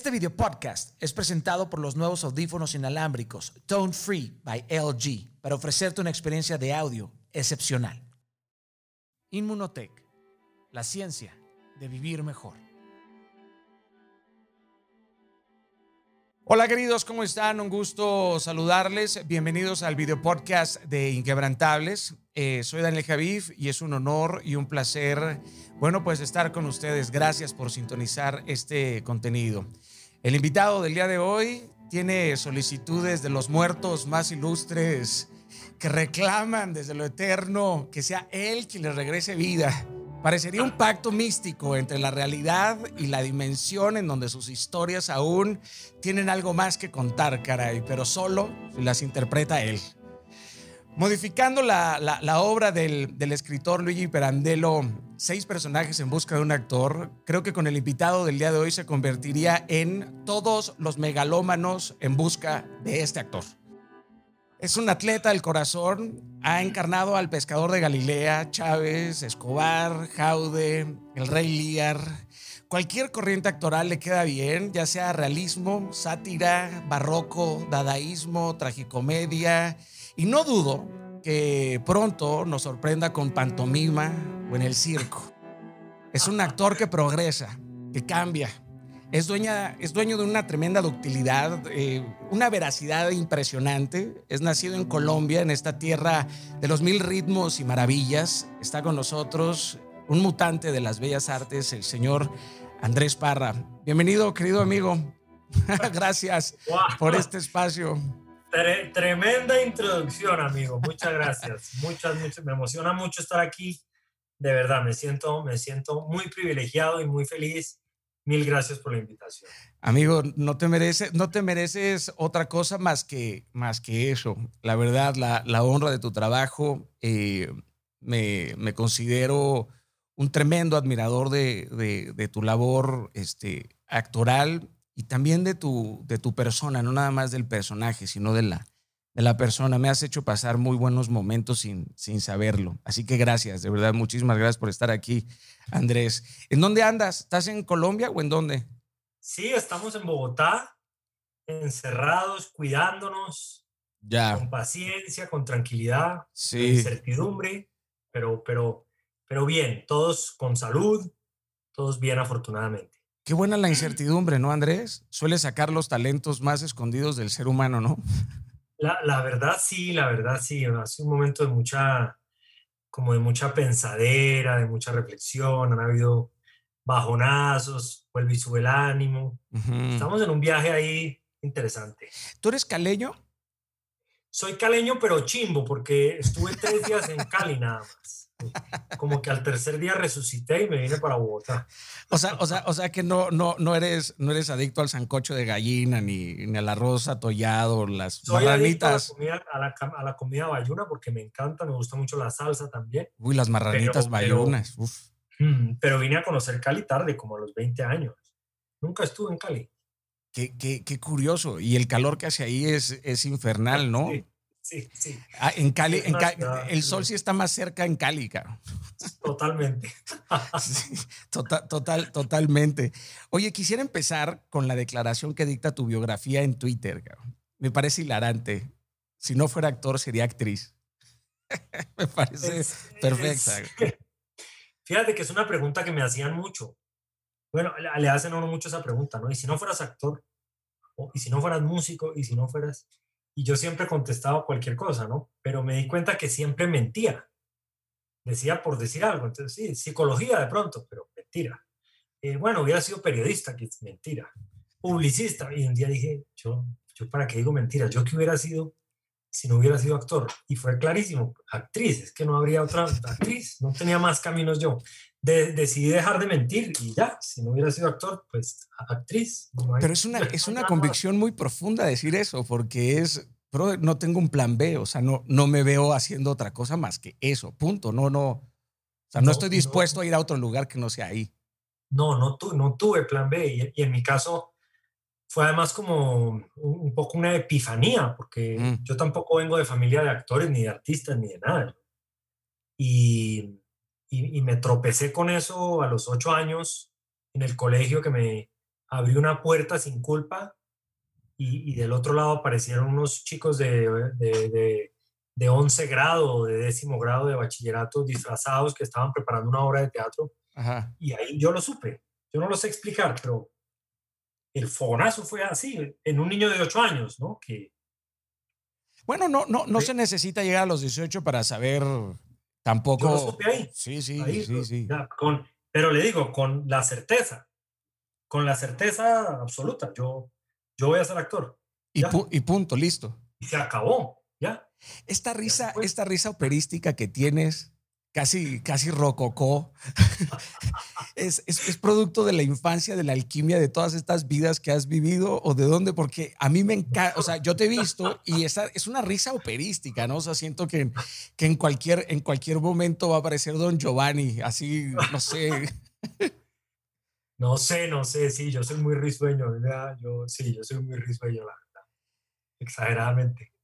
Este video podcast es presentado por los nuevos audífonos inalámbricos Tone Free by LG para ofrecerte una experiencia de audio excepcional. Inmunotech, la ciencia de vivir mejor. Hola queridos, ¿cómo están? Un gusto saludarles. Bienvenidos al video podcast de Inquebrantables. Eh, soy Daniel Javif y es un honor y un placer, bueno, pues estar con ustedes. Gracias por sintonizar este contenido. El invitado del día de hoy tiene solicitudes de los muertos más ilustres que reclaman desde lo eterno que sea él quien les regrese vida. Parecería un pacto místico entre la realidad y la dimensión en donde sus historias aún tienen algo más que contar, caray, pero solo las interpreta él. Modificando la, obra del, escritor Luigi Perandelo, seis personajes en busca de un actor, creo que con el invitado del día de hoy se convertiría en todos los megalómanos en busca de este actor. Es un atleta del corazón, ha encarnado al pescador de Galilea, Chávez, Escobar, Jaude, el Rey Lear. Cualquier corriente actoral le queda bien, ya sea realismo, sátira, barroco, dadaísmo, tragicomedia y no dudo que pronto nos sorprenda con pantomima o en el circo. Es un actor que progresa, que cambia. Es, dueña, es dueño de una tremenda ductilidad, eh, una veracidad impresionante. Es nacido en Colombia, en esta tierra de los mil ritmos y maravillas. Está con nosotros un mutante de las bellas artes, el señor Andrés Parra. Bienvenido, querido amigo. Gracias por este espacio tremenda introducción, amigo. Muchas gracias. Muchas, muchas. Me emociona mucho estar aquí. De verdad, me siento, me siento muy privilegiado y muy feliz. Mil gracias por la invitación. Amigo, no te mereces, no te mereces otra cosa más que, más que eso. La verdad, la, la honra de tu trabajo. Eh, me, me, considero un tremendo admirador de, de, de tu labor este, actoral y también de tu, de tu persona, no nada más del personaje, sino de la, de la persona. Me has hecho pasar muy buenos momentos sin, sin saberlo. Así que gracias, de verdad, muchísimas gracias por estar aquí, Andrés. ¿En dónde andas? ¿Estás en Colombia o en dónde? Sí, estamos en Bogotá, encerrados, cuidándonos, ya. con paciencia, con tranquilidad, sin incertidumbre, pero, pero, pero bien, todos con salud, todos bien afortunadamente. Qué buena la incertidumbre, ¿no, Andrés? Suele sacar los talentos más escondidos del ser humano, ¿no? La, verdad sí, la verdad sí. Hace un momento de mucha, como de mucha pensadera, de mucha reflexión. Han habido bajonazos, vuelve y sube el ánimo. Estamos en un viaje ahí interesante. ¿Tú eres caleño? Soy caleño, pero chimbo, porque estuve tres días en Cali nada más como que al tercer día resucité y me vine para Bogotá. O sea, o sea, o sea que no, no, no, eres, no eres adicto al sancocho de gallina, ni, ni al arroz atollado, las Soy marranitas. A la, comida, a, la, comida bayuna porque me encanta, me gusta mucho la salsa también. Uy, las marranitas bayunas. Mm, pero, vine a conocer Cali tarde, como a los 20 años. Nunca estuve en Cali. Qué, qué, qué curioso. Y el calor que hace ahí es, es infernal, ¿no? Sí. Sí, sí. Ah, en Cali, el sol sí está más cerca en Cali, cabrón. Totalmente. total, total, totalmente. Oye, quisiera empezar con la declaración que dicta tu biografía en Twitter, cabrón. Me parece hilarante. Si no fuera actor, sería actriz. me parece perfecta. fíjate que es una pregunta que me hacían mucho. Bueno, le hacen a uno mucho esa pregunta, ¿no? ¿Y si no fueras actor? ¿Y si no fueras músico? ¿Y si no fueras...? Y yo siempre contestaba cualquier cosa, ¿no? Pero me di cuenta que siempre mentía. Decía por decir algo. Entonces, sí, psicología de pronto, pero mentira. Eh, bueno, hubiera sido periodista, que es mentira. Publicista. Y un día dije, yo, yo para qué digo mentira, yo que hubiera sido si no hubiera sido actor. Y fue clarísimo, actriz, es que no habría otra actriz, no tenía más caminos yo. Decidí dejar de mentir y ya, si no hubiera sido actor, pues actriz. Pero es una, es una convicción muy profunda decir eso, porque es, pero no tengo un plan B, o sea, no, no me veo haciendo otra cosa más que eso, punto. No, no, o sea, no, estoy dispuesto a ir a otro lugar que no sea ahí. No, no, no tuve plan B y, y en mi caso fue además como un poco una epifanía, porque mm. yo tampoco vengo de familia de actores, ni de artistas, ni de nada. Y, y, me tropecé con eso a los ocho años en el colegio que me abrí una puerta sin culpa y, del otro lado aparecieron unos chicos de, de, de, 11 grado, de décimo grado de bachillerato disfrazados que estaban preparando una obra de teatro. Y ahí yo lo supe. Yo no lo sé explicar, pero el fogonazo fue así, en un niño de 8 años, ¿no? Que, bueno, no, no, no se necesita llegar a los 18 para saber tampoco. Yo lo supe ahí. Sí, sí, sí, sí. con, pero le digo, con la certeza, con la certeza absoluta, yo, yo voy a ser actor. Y, y punto, listo. Y se acabó, ya. Esta risa, esta risa operística que tienes, casi, casi rococó, es, es, producto de la infancia, de la alquimia, de todas estas vidas que has vivido o de dónde, porque a mí me encanta, o sea, yo te he visto y esa es una risa operística, ¿no? O sea, siento que, que en, cualquier, en cualquier momento va a aparecer Don Giovanni, así, no sé. No sé, no sé, sí, yo soy muy risueño, yo sí, yo soy muy risueño, la verdad, exageradamente,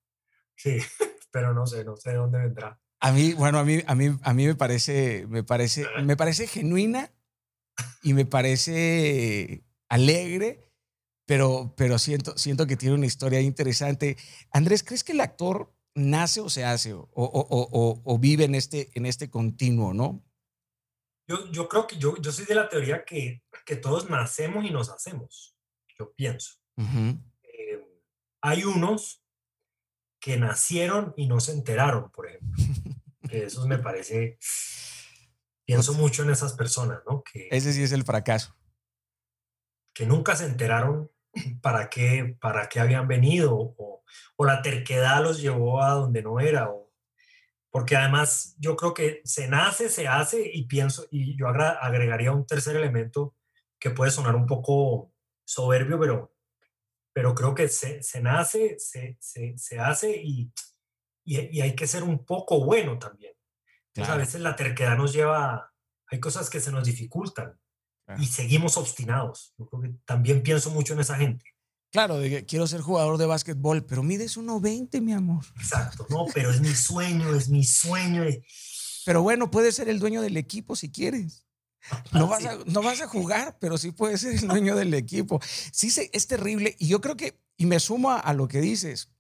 sí, pero no sé, no sé de dónde vendrá. A mí, bueno, a mí, a mí, a mí me parece, me parece, me parece genuina y me parece alegre, pero, pero siento, siento que tiene una historia interesante. Andrés, ¿crees que el actor nace o se hace o, o, o, vive en este, en este continuo, no? Yo, yo creo que yo, yo soy de la teoría que, que todos nacemos y nos hacemos, yo pienso. Eh, hay unos que nacieron y no se enteraron, por ejemplo. eso me parece, pienso mucho en esas personas, ¿no? Que, Ese sí es el fracaso. Que nunca se enteraron para qué, para qué habían venido o, o la terquedad los llevó a donde no era. O, porque además yo creo que se nace, se hace y pienso, y yo agregaría un tercer elemento que puede sonar un poco soberbio, pero pero creo que se, se nace, se, se, se hace y, y, hay que ser un poco bueno también. a veces la terquedad nos lleva, hay cosas que se nos dificultan y seguimos obstinados. Yo creo que también pienso mucho en esa gente. Claro, de que quiero ser jugador de básquetbol, pero mides 1.20, mi amor. Exacto, no, pero es mi sueño, es mi sueño. Pero bueno, puedes ser el dueño del equipo si quieres. No vas, a, no vas a jugar, pero sí puedes ser el dueño del equipo. Sí, es terrible. Y yo creo que, y me sumo a, lo que dices,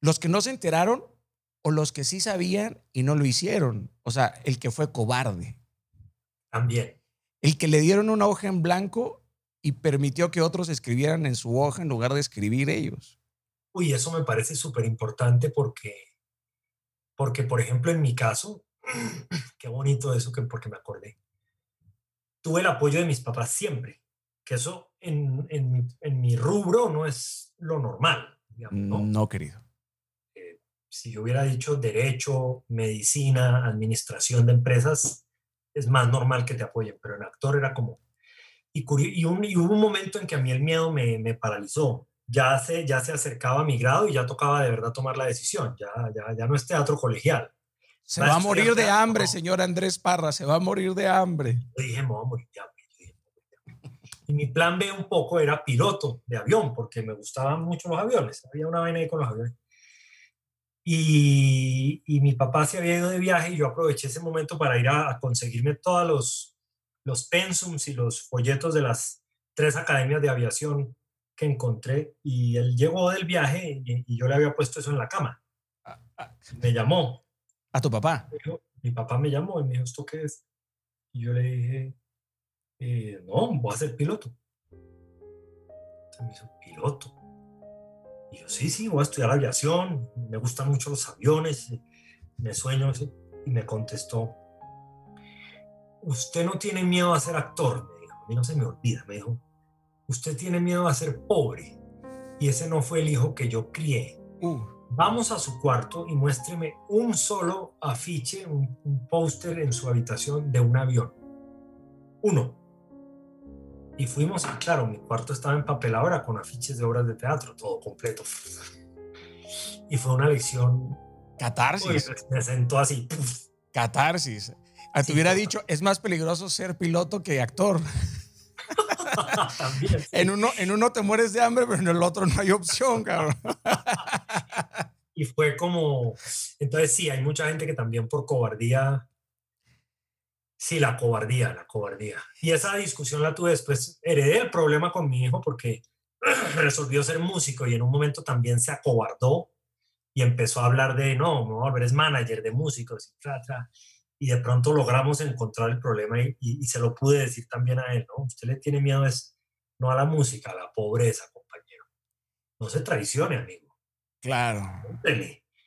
los que no se enteraron o los que sí sabían y no lo hicieron. O sea, el que fue cobarde. También. El que le dieron una hoja en blanco y permitió que otros escribieran en su hoja en lugar de escribir ellos. Uy, eso me parece súper importante porque, porque, por ejemplo, en mi caso, qué bonito eso que porque me acordé tuve el apoyo de mis papás siempre, que eso en, en, mi rubro no es lo normal. ¿no? querido. Si yo hubiera dicho derecho, medicina, administración de empresas, es más normal que te apoyen, pero en actor era como... Y, y, un, y hubo un momento en que a mí el miedo me, me, paralizó. Ya se, ya se acercaba mi grado y ya tocaba de verdad tomar la decisión. Ya, ya, ya no es teatro colegial. Se va a morir de hambre, señor Andrés Parra, se va a morir de hambre. dije, me voy a morir de hambre. Y mi plan B un poco era piloto de avión, porque me gustaban mucho los aviones. Había una vaina ahí con los aviones. Y, y, mi papá se había ido de viaje y yo aproveché ese momento para ir a, conseguirme todos los, los pensums y los folletos de las tres academias de aviación que encontré. Y él llegó del viaje y, y yo le había puesto eso en la cama. Ah, ah. Me llamó ¿A tu papá? mi papá me llamó y me dijo, ¿esto qué es? Y yo le dije, eh, no, voy a ser piloto. Entonces me dijo, ¿piloto? Y yo, sí, sí, voy a estudiar aviación, me gustan mucho los aviones, me sueño. Y me contestó, usted no tiene miedo a ser actor, me dijo, a mí no se me olvida, me dijo, usted tiene miedo a ser pobre. Y ese no fue el hijo que yo crié. Uh vamos a su cuarto y muéstreme un solo afiche, un, póster en su habitación de un avión. Uno. Y fuimos, y claro, mi cuarto estaba empapelado ahora con afiches de obras de teatro, todo completo. Y fue una lección. Catarsis. me sentó así. Catarsis. Ah, te hubiera dicho, es más peligroso ser piloto que actor. También, en, uno, en uno te mueres de hambre, pero en el otro no hay opción, cabrón. y fue como, entonces sí, hay mucha gente que también por cobardía Sí, la cobardía, la cobardía. Y esa discusión la tuve después, heredé el problema con mi hijo porque resolvió ser músico y en un momento también se acobardó y empezó a hablar de, no, voy a es manager de músicos, y, y de pronto logramos encontrar el problema y, se lo pude decir también a él, ¿no? Usted le tiene miedo es no a la música, a la pobreza, compañero. No se traicione, amigo. Claro.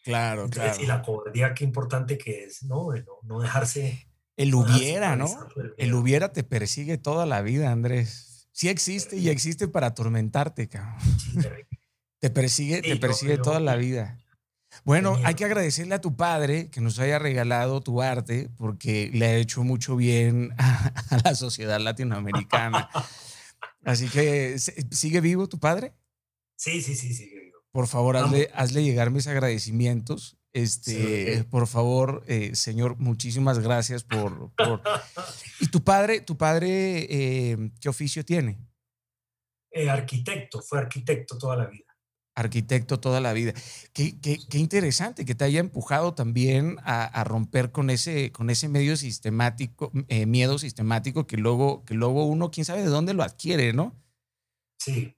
Claro, claro. Y la cobardía, qué importante que es, ¿no? No, no dejarse el hubiera, ¿no? El hubiera te persigue toda la vida, Andrés. Sí existe y existe para atormentarte, cabrón. te persigue, te persigue toda la vida. Bueno, hay que agradecerle a tu padre que nos haya regalado tu arte porque le ha hecho mucho bien a, la sociedad latinoamericana. Así que, ¿sigue vivo tu padre? Sí, sí, sí, sigue vivo. Por favor, hazle, hazle llegar mis agradecimientos este, por favor, eh, señor, muchísimas gracias por, ¿Y tu padre, tu padre, eh, qué oficio tiene? Eh, arquitecto, fue arquitecto toda la vida. Arquitecto toda la vida. Qué, qué, qué interesante que te haya empujado también a, romper con ese, con ese medio sistemático, miedo sistemático que luego, que luego uno, quién sabe de dónde lo adquiere, ¿no? Sí.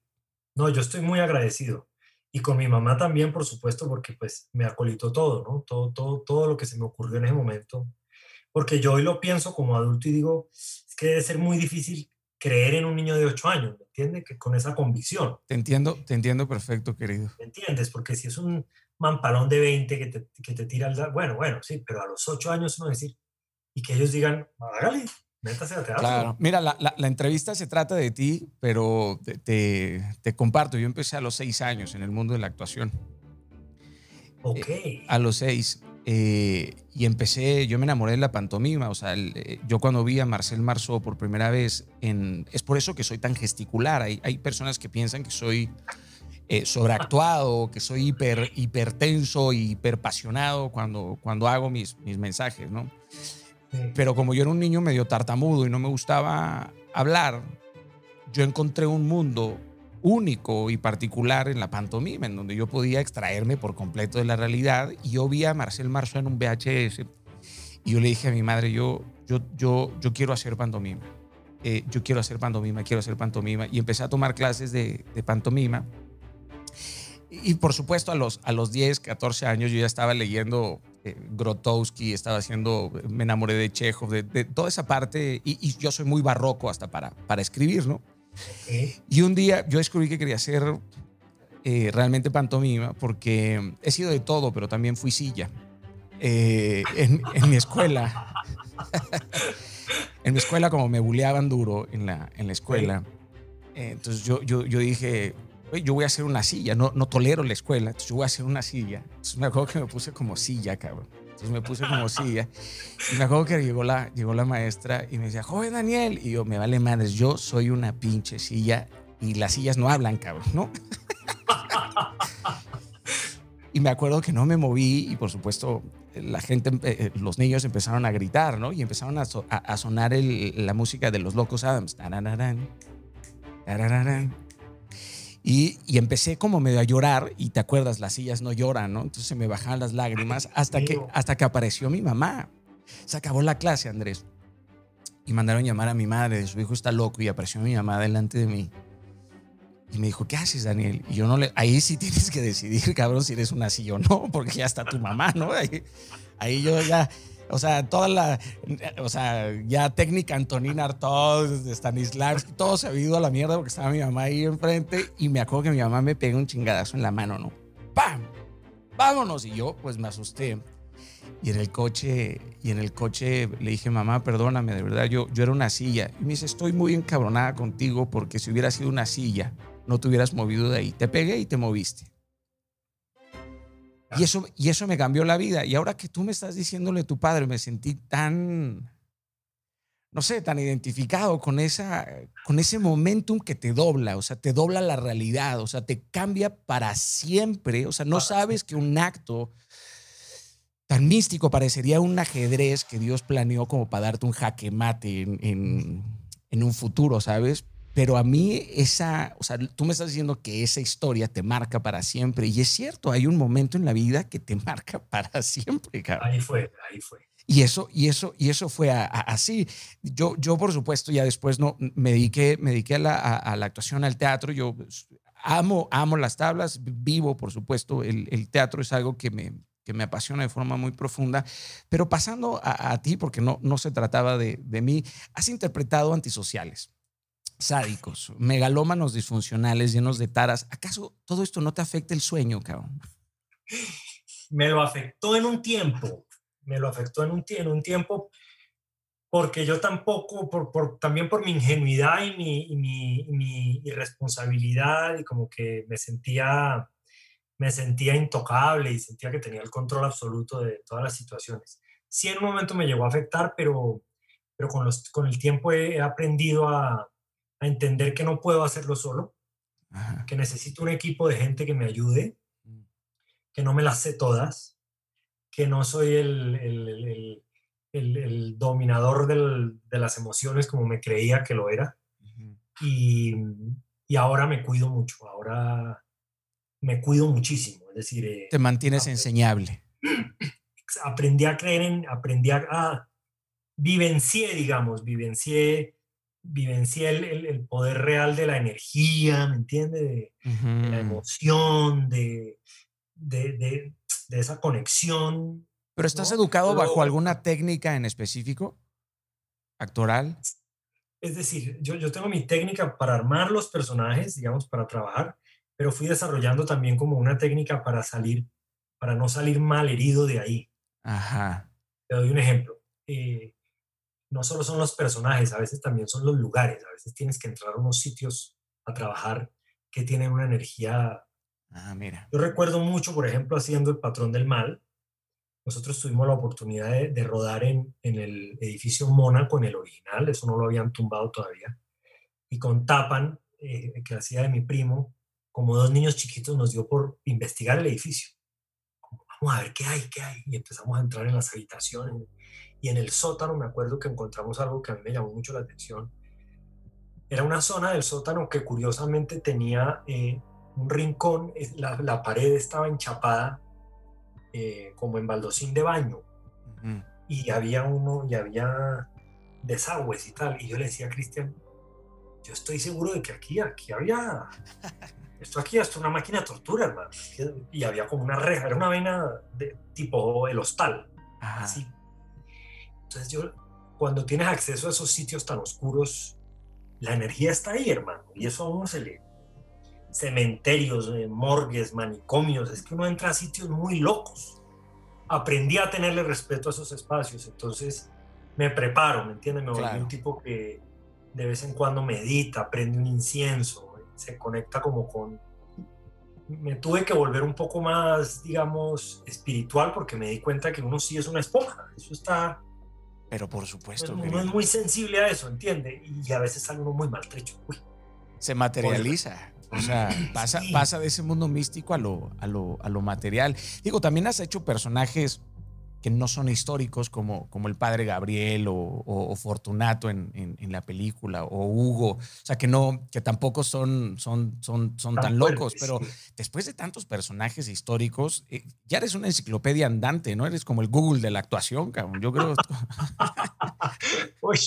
No, yo estoy muy agradecido y con mi mamá también, por supuesto, porque pues me acolitó todo, ¿no? Todo, todo, todo lo que se me ocurrió en ese momento. Porque yo hoy lo pienso como adulto y digo, es que debe ser muy difícil creer en un niño de 8 años, ¿me entiendes? Que con esa convicción. Te entiendo, te entiendo perfecto, querido. ¿Me entiendes? Porque si es un mampalón de 20 que te, que te tira el... Bueno, bueno, sí, pero a los 8 años uno decir, y que ellos digan, hágale, Claro, mira, la, la, entrevista se trata de ti, pero te, te, comparto. Yo empecé a los seis años en el mundo de la actuación. Ok. Eh, a los seis. Eh, y empecé, yo me enamoré de la pantomima. O sea, eh, yo cuando vi a Marcel Marceau por primera vez, en, es por eso que soy tan gesticular. Hay, hay personas que piensan que soy sobreactuado, que soy hiper, hipertenso, hiperpasionado cuando, cuando hago mis, mis mensajes, ¿no? Pero como yo era un niño medio tartamudo y no me gustaba hablar, yo encontré un mundo único y particular en la pantomima, en donde yo podía extraerme por completo de la realidad. Y yo vi a Marcel Marceau en un VHS y yo le dije a mi madre, yo, yo, yo, yo quiero hacer pantomima. Eh, yo quiero hacer pantomima, quiero hacer pantomima. Y empecé a tomar clases de, de pantomima. Y por supuesto, a los, a los 10, 14 años yo ya estaba leyendo eh, Grotowski, estaba haciendo, me enamoré de Chekhov, de, toda esa parte, y, yo soy muy barroco hasta para, para escribir, ¿no? Y un día yo descubrí que quería hacer eh, realmente pantomima, porque he sido de todo, pero también fui silla. Eh, en, mi escuela, en mi escuela como me buleaban duro en la, en la escuela, entonces yo, yo, yo dije, yo voy a hacer una silla, no, no tolero la escuela, entonces yo voy a hacer una silla. Entonces me acuerdo que me puse como silla, cabrón. Entonces me puse como silla. Y me acuerdo que llegó la, llegó la maestra y me decía, joven Daniel. Y yo, me vale madres, yo soy una pinche silla y las sillas no hablan, cabrón, ¿no? y me acuerdo que no me moví y por supuesto la gente, eh, eh, los niños empezaron a gritar, ¿no? Y empezaron a, a, sonar el, la música de los locos Adams. Tarararán, tarararán. Y, empecé como medio a llorar y te acuerdas, las sillas no lloran, ¿no? Entonces se me bajaban las lágrimas hasta que, hasta que apareció mi mamá. Se acabó la clase, Andrés. Y mandaron llamar a mi madre, su hijo está loco y apareció mi mamá delante de mí. Y me dijo, ¿qué haces, Daniel? Y yo no le... Ahí sí tienes que decidir, cabrón, si eres una silla o no, porque ya está tu mamá, ¿no? Ahí, ahí yo ya o sea, toda la, o sea, ya técnica Antonina Artaud, Stanislavski, todo se ha ido a la mierda porque estaba mi mamá ahí enfrente y me acuerdo que mi mamá me pega un chingadazo en la mano, ¿no? ¡Pam! ¡Vámonos! Y yo, pues me asusté. Y en el coche, y en el coche le dije, mamá, perdóname, de verdad, yo, yo era una silla. Y me dice, estoy muy encabronada contigo porque si hubiera sido una silla, no te hubieras movido de ahí. Te pegué y te moviste. Y eso, y eso me cambió la vida. Y ahora que tú me estás diciéndole a tu padre, me sentí tan, no sé, tan identificado con, esa, con ese momentum que te dobla, o sea, te dobla la realidad, o sea, te cambia para siempre. O sea, no sabes que un acto tan místico parecería un ajedrez que Dios planeó como para darte un jaque mate en, en, en un futuro, ¿sabes? Pero a mí esa, o sea, tú me estás diciendo que esa historia te marca para siempre. Y es cierto, hay un momento en la vida que te marca para siempre, cabrón. Ahí fue, ahí fue. Y eso, y eso, y eso fue así. Yo, yo, por supuesto, ya después no, me dediqué, me dediqué a la, a, la actuación, al teatro. Yo pues, amo, amo las tablas, vivo, por supuesto. El, el teatro es algo que me, que me apasiona de forma muy profunda. Pero pasando a, ti, porque no, no se trataba de, de mí, has interpretado antisociales sádicos, megalómanos disfuncionales, llenos de taras. ¿Acaso todo esto no te afecta el sueño, cabrón? Me lo afectó en un tiempo, me lo afectó en un, en un tiempo porque yo tampoco, también por mi ingenuidad y mi, irresponsabilidad y como que me sentía, me sentía intocable y sentía que tenía el control absoluto de todas las situaciones. Sí, en un momento me llegó a afectar, pero, pero con, los, con el tiempo he aprendido a, a entender que no puedo hacerlo solo, que necesito un equipo de gente que me ayude, mm. que no me las sé todas, que no soy el, el, el, el dominador del, de las emociones como me creía que lo era. y, y, ahora me cuido mucho, ahora me cuido muchísimo. Es decir, eh, te mantienes enseñable. Aprendí a creer en, aprendí a, a vivencié, digamos, vivencié vivencié el, el, poder real de la energía, ¿me entiende? De, la emoción, de, de, de, esa conexión. ¿Pero estás educado bajo alguna técnica en específico? ¿Actoral? Es decir, yo, yo tengo mi técnica para armar los personajes, digamos, para trabajar, pero fui desarrollando también como una técnica para salir, para no salir mal herido de ahí. Ajá. Te doy un ejemplo. Eh, no solo son los personajes, a veces también son los lugares, a veces tienes que entrar a unos sitios a trabajar que tienen una energía. Ah, mira. Yo recuerdo mucho, por ejemplo, haciendo El Patrón del Mal. Nosotros tuvimos la oportunidad de, rodar en, el edificio Mónaco, en el original, eso no lo habían tumbado todavía. Y con Tapan, eh, que hacía de mi primo, como dos niños chiquitos, nos dio por investigar el edificio. vamos a ver qué hay, qué hay. Y empezamos a entrar en las habitaciones y en el sótano me acuerdo que encontramos algo que a mí me llamó mucho la atención. Era una zona del sótano que curiosamente tenía eh, un rincón, la, la, pared estaba enchapada eh, como en baldosín de baño. Y había uno, y había desagües y tal. Y yo le decía a Cristian, yo estoy seguro de que aquí, aquí había, esto aquí es una máquina de tortura, hermano. Y había como una reja, era una vaina de tipo el hostal, así entonces yo, cuando tienes acceso a esos sitios tan oscuros, la energía está ahí, hermano. Y eso a uno se le... Cementerios, eh, morgues, manicomios, es que uno entra a sitios muy locos. Aprendí a tenerle respeto a esos espacios, entonces me preparo, ¿me entiendes? Me volví un tipo que de vez en cuando medita, prende un incienso, se conecta como con... Me tuve que volver un poco más, digamos, espiritual porque me di cuenta que uno sí es una esponja, eso está pero por supuesto. Uno, es muy sensible a eso, ¿entiende? Y a veces uno muy maltrecho. Se materializa. O sea, pasa, pasa de ese mundo místico a lo, a, lo, a lo material. Digo, también has hecho personajes que no son históricos como, como el padre Gabriel o, Fortunato en, en, la película o Hugo, o sea que no, que tampoco son, son, son, son tan, locos, pero después de tantos personajes históricos, eh, ya eres una enciclopedia andante, ¿no? Eres como el Google de la actuación, cabrón. Yo creo. Uy,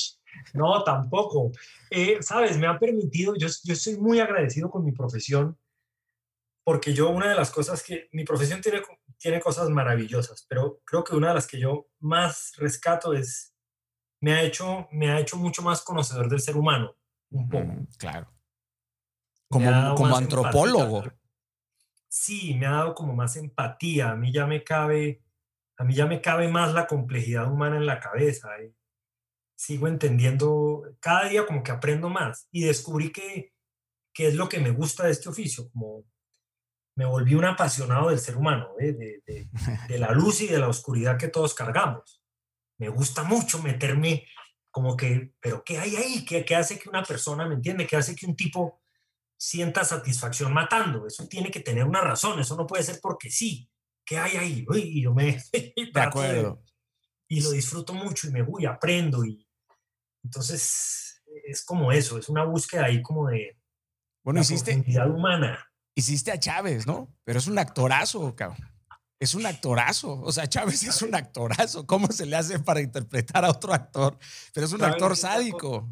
no, tampoco. Eh, Sabes, me ha permitido, yo, yo estoy muy agradecido con mi profesión porque yo una de las cosas que mi profesión tiene, tiene cosas maravillosas, pero creo que una de las que yo más rescato es, me ha hecho, me ha hecho mucho más conocedor del ser humano, un poco. claro. Como, como antropólogo. sí, me ha dado como más empatía, a mí ya me cabe, a mí ya me cabe más la complejidad humana en la cabeza. ¿eh? Sigo entendiendo, cada día como que aprendo más y descubrí que, que es lo que me gusta de este oficio, como me volví un apasionado del ser humano, ¿eh? de, la luz y de la oscuridad que todos cargamos. Me gusta mucho meterme como que, pero ¿qué hay ahí? ¿Qué, qué hace que una persona, me entiende? ¿Qué hace que un tipo sienta satisfacción matando? Eso tiene que tener una razón, eso no puede ser porque sí. ¿Qué hay ahí? y yo me... De acuerdo. y lo disfruto mucho y me voy, aprendo y entonces es como eso, es una búsqueda ahí como de bueno, la hiciste, humana hiciste a Chávez, ¿no? Pero es un actorazo, cabrón. Es un actorazo. O sea, Chávez es un actorazo. ¿Cómo se le hace para interpretar a otro actor? Pero es un actor sádico.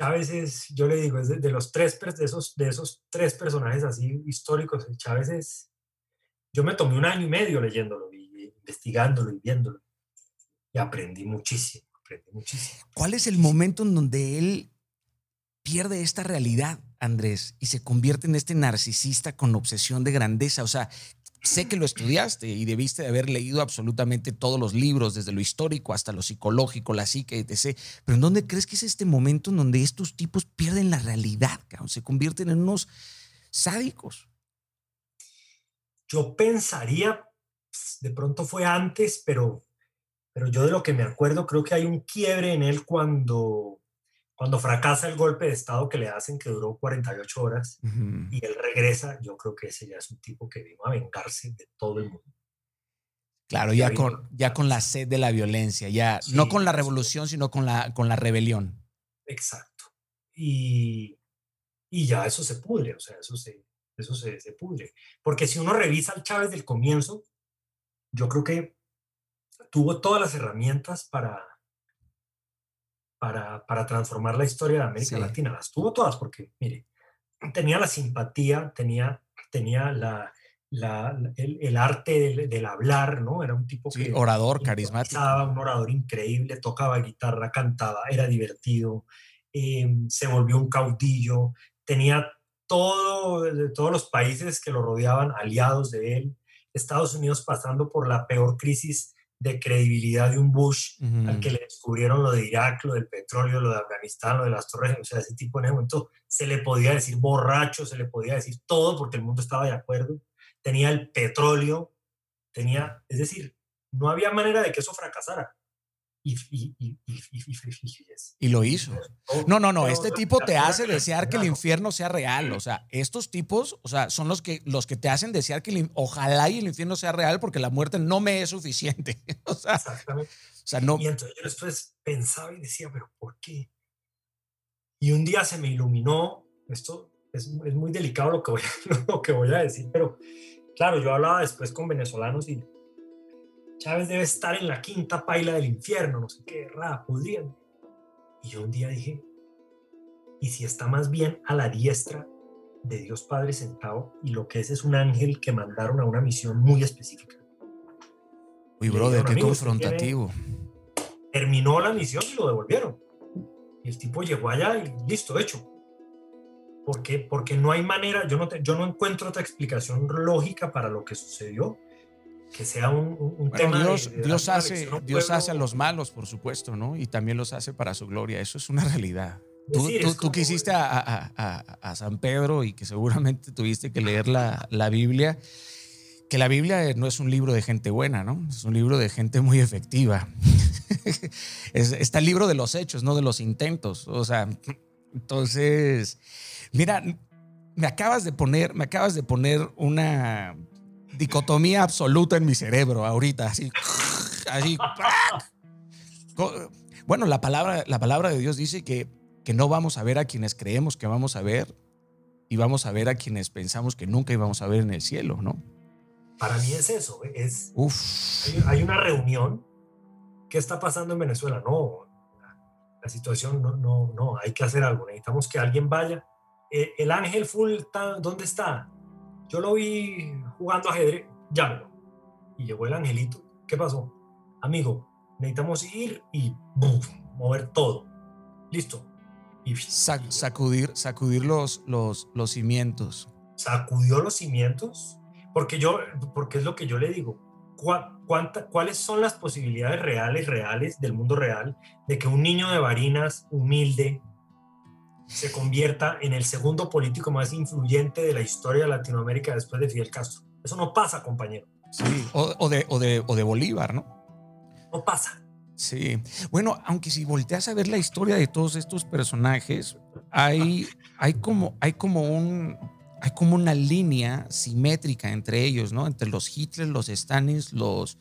Chávez es, yo le digo, es de, los tres, de esos, de esos tres personajes así históricos. Chávez es, yo me tomé un año y medio leyéndolo, y, investigándolo y viéndolo. Y aprendí muchísimo, aprendí muchísimo. ¿Cuál es el momento en donde él pierde esta realidad, Andrés, y se convierte en este narcisista con obsesión de grandeza? O sea, sé que lo estudiaste y debiste de haber leído absolutamente todos los libros, desde lo histórico hasta lo psicológico, la psique, etc. Pero ¿en dónde crees que es este momento en donde estos tipos pierden la realidad, se convierten en unos sádicos? Yo pensaría, pues, de pronto fue antes, pero, pero yo de lo que me acuerdo creo que hay un quiebre en él cuando cuando fracasa el golpe de Estado que le hacen, que duró 48 horas, y él regresa, yo creo que ese ya es un tipo que vino a vengarse de todo el mundo. Claro, ya, con, ya con la sed de la violencia, ya no con la revolución, sino con la, con la rebelión. Exacto. Y, y ya eso se pudre, o sea, eso se, eso se, se pudre. Porque si uno revisa al Chávez del comienzo, yo creo que tuvo todas las herramientas para, para, para transformar la historia de América Latina. Las tuvo todas porque, mire, tenía la simpatía, tenía, tenía la, la, el, arte del, hablar, ¿no? Era un tipo que... Orador, carismático. Un orador increíble, tocaba guitarra, cantaba, era divertido, em, se volvió un caudillo, tenía todo, todos los países que lo rodeaban aliados de él, Estados Unidos pasando por la peor crisis de credibilidad de un Bush al que le descubrieron lo de Irak, lo del petróleo, lo de Afganistán, lo de las torres, o sea, ese tipo en ese momento se le podía decir borracho, se le podía decir todo porque el mundo estaba de acuerdo, tenía el petróleo, tenía, es decir, no había manera de que eso fracasara. Y, y, y, lo hizo. No, no, no, este tipo te hace desear que el infierno sea real. O sea, estos tipos, o sea, son los que, los que te hacen desear que ojalá y el infierno sea real porque la muerte no me es suficiente. O sea, Exactamente. O sea, no. Y entonces yo después pensaba y decía, pero ¿por qué? Y un día se me iluminó, esto es, es muy delicado lo que, voy a, lo que voy a decir, pero claro, yo hablaba después con venezolanos y Chávez debe estar en la quinta paila del infierno, no sé qué, ra, podrían. Y yo un día dije, ¿y si está más bien a la diestra de Dios Padre sentado y lo que es es un ángel que mandaron a una misión muy específica? Uy, brother, qué confrontativo. Terminó la misión y lo devolvieron. Y el tipo llegó allá y listo, hecho. ¿Por qué? Porque no hay manera, yo no, yo no encuentro otra explicación lógica para lo que sucedió que sea un, tema. Dios, Dios, hace, Dios hace a los malos, por supuesto, ¿no? Y también los hace para su gloria. Eso es una realidad. Tú, tú, quisiste a, a, a, San Pedro y que seguramente tuviste que leer la, la, Biblia, que la Biblia no es un libro de gente buena, ¿no? Es un libro de gente muy efectiva. es, está el libro de los hechos, no de los intentos. O sea, entonces, mira, me acabas de poner, me acabas de poner una dicotomía absoluta en mi cerebro ahorita, así, así. Bueno, la palabra, la palabra de Dios dice que, que no vamos a ver a quienes creemos que vamos a ver y vamos a ver a quienes pensamos que nunca íbamos a ver en el cielo, ¿no? Para mí es eso, es Hay, una reunión. ¿Qué está pasando en Venezuela? No, la situación no, no, no, hay que hacer algo. Necesitamos que alguien vaya. Eh, el ángel full, ¿dónde está? Yo lo vi jugando ajedrez, llámelo. Y llegó el angelito. ¿Qué pasó? Amigo, necesitamos ir y mover todo. Listo. Y, sacudir sacudir los, los, los cimientos. Sacudió los cimientos. Porque yo, porque es lo que yo le digo. Cuánta, ¿Cuáles son las posibilidades reales, reales del mundo real de que un niño de Barinas, humilde, se convierta en el segundo político más influyente de la historia de Latinoamérica después de Fidel Castro. Eso no pasa, compañero. Sí, o, de, o, de, o de Bolívar, ¿no? No pasa. Sí. Bueno, aunque si volteas a ver la historia de todos estos personajes, hay, hay, como, hay, como, un, hay como una línea simétrica entre ellos, ¿no? Entre los Hitler, los Stalins, los,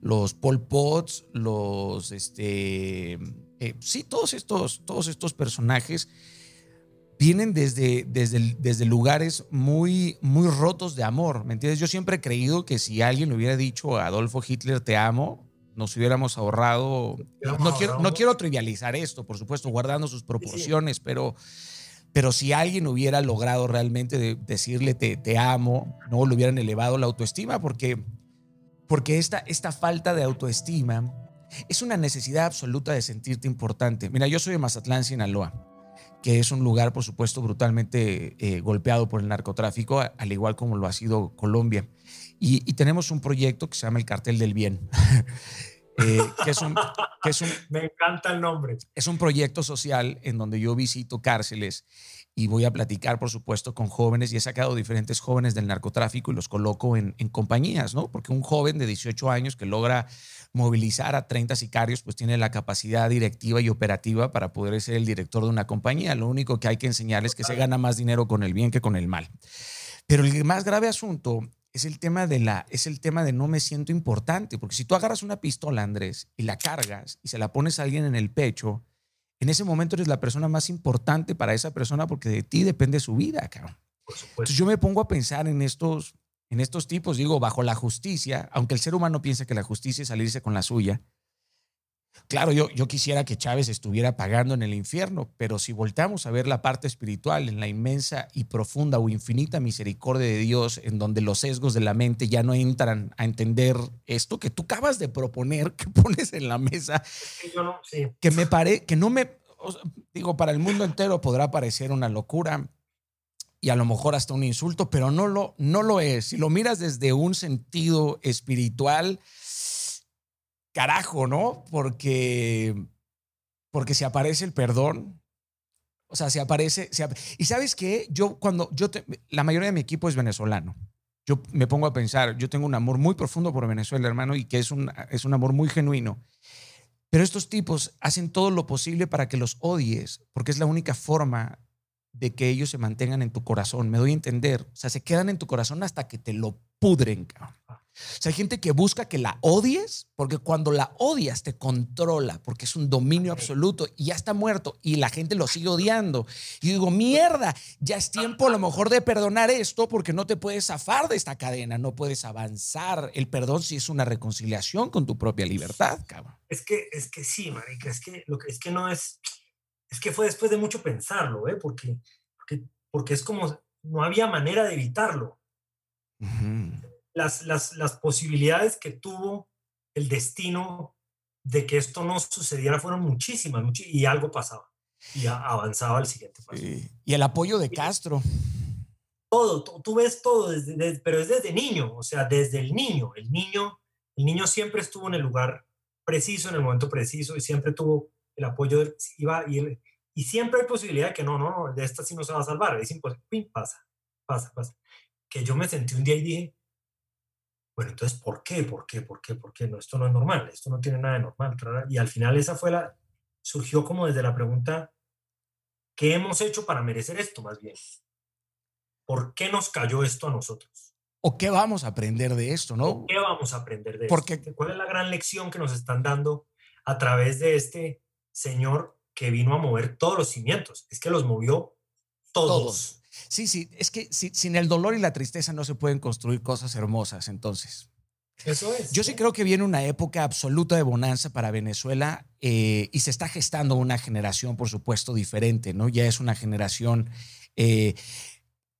los Pol Pots, los, este, eh, sí, todos estos, todos estos personajes vienen desde, desde, desde lugares muy, muy rotos de amor, ¿me entiendes? Yo siempre he creído que si alguien le hubiera dicho a Adolfo Hitler te amo, nos hubiéramos ahorrado. No quiero, no quiero trivializar esto, por supuesto, guardando sus proporciones, pero pero si alguien hubiera logrado realmente decirle te, te, amo, no le hubieran elevado la autoestima, porque, porque esta, esta falta de autoestima es una necesidad absoluta de sentirte importante. Mira, yo soy de Mazatlán, Sinaloa, que es un lugar, por supuesto, brutalmente eh, golpeado por el narcotráfico, al igual como lo ha sido Colombia. Y, y tenemos un proyecto que se llama el Cartel del Bien. Eh, que, es un, que es un... Me encanta el nombre. Es un proyecto social en donde yo visito cárceles y voy a platicar, por supuesto, con jóvenes y he sacado diferentes jóvenes del narcotráfico y los coloco en, en, compañías, ¿no? Porque un joven de 18 años que logra movilizar a 30 sicarios, pues tiene la capacidad directiva y operativa para poder ser el director de una compañía. Lo único que hay que enseñarles es que se gana más dinero con el bien que con el mal. Pero el más grave asunto es el tema de la es el tema de no me siento importante, porque si tú agarras una pistola, Andrés, y la cargas y se la pones a alguien en el pecho, en ese momento eres la persona más importante para esa persona porque de ti depende su vida, cabrón. Entonces yo me pongo a pensar en estos en estos tipos, digo, bajo la justicia, aunque el ser humano piensa que la justicia es salirse con la suya, Claro, yo, yo quisiera que Chávez estuviera pagando en el infierno, pero si volteamos a ver la parte espiritual en la inmensa y profunda o infinita misericordia de Dios, en donde los sesgos de la mente ya no entran a entender esto que tú acabas de proponer, que pones en la mesa, que me pare, que no me, digo, para el mundo entero podrá parecer una locura y a lo mejor hasta un insulto, pero no lo, no lo es. Si lo miras desde un sentido espiritual, carajo, ¿no? Porque, porque si aparece el perdón, o sea, si aparece, y sabes qué, yo cuando, yo, la mayoría de mi equipo es venezolano. Yo me pongo a pensar, yo tengo un amor muy profundo por Venezuela, hermano, y que es un, es un amor muy genuino. Pero estos tipos hacen todo lo posible para que los odies, porque es la única forma de que ellos se mantengan en tu corazón. Me doy a entender. O sea, se quedan en tu corazón hasta que te lo pudren. Cabrón. O sea, hay gente que busca que la odies, porque cuando la odias te controla, porque es un dominio absoluto y ya está muerto y la gente lo sigue odiando. Y digo, mierda, ya es tiempo a lo mejor de perdonar esto porque no te puedes zafar de esta cadena, no puedes avanzar. El perdón sí es una reconciliación con tu propia libertad, cabrón. Es que, es que sí, marica, es que, lo que, es que no es, es que fue después de mucho pensarlo, ¿eh? porque, porque, porque es como, no había manera de evitarlo las, las, las posibilidades que tuvo el destino de que esto no sucediera fueron muchísimas, y algo pasaba y avanzaba al siguiente paso. Y el apoyo de Castro. Todo, tú, ves todo, desde, pero es desde niño, o sea, desde el niño. El niño, el niño siempre estuvo en el lugar preciso, en el momento preciso, y siempre tuvo el apoyo, de, iba, y, y siempre hay posibilidad de que no, no, no, de esta sí no se va a salvar, es imposible, pasa, pasa, pasa. Que yo me sentí un día y dije, bueno, entonces, ¿por qué? ¿Por qué? ¿Por qué? ¿Por qué? No, esto no es normal, esto no tiene nada de normal. Y al final esa fue la, surgió como desde la pregunta, ¿qué hemos hecho para merecer esto más bien? ¿Por qué nos cayó esto a nosotros? ¿O qué vamos a aprender de esto, no? ¿Qué vamos a aprender de Porque, esto? ¿Cuál es la gran lección que nos están dando a través de este señor que vino a mover todos los cimientos? Es que los movió todos. todos. Sí, sí, es que sin el dolor y la tristeza no se pueden construir cosas hermosas, entonces. Eso es. Yo sí creo que viene una época absoluta de bonanza para Venezuela eh, y se está gestando una generación, por supuesto, diferente, ¿no? Ya es una generación, eh,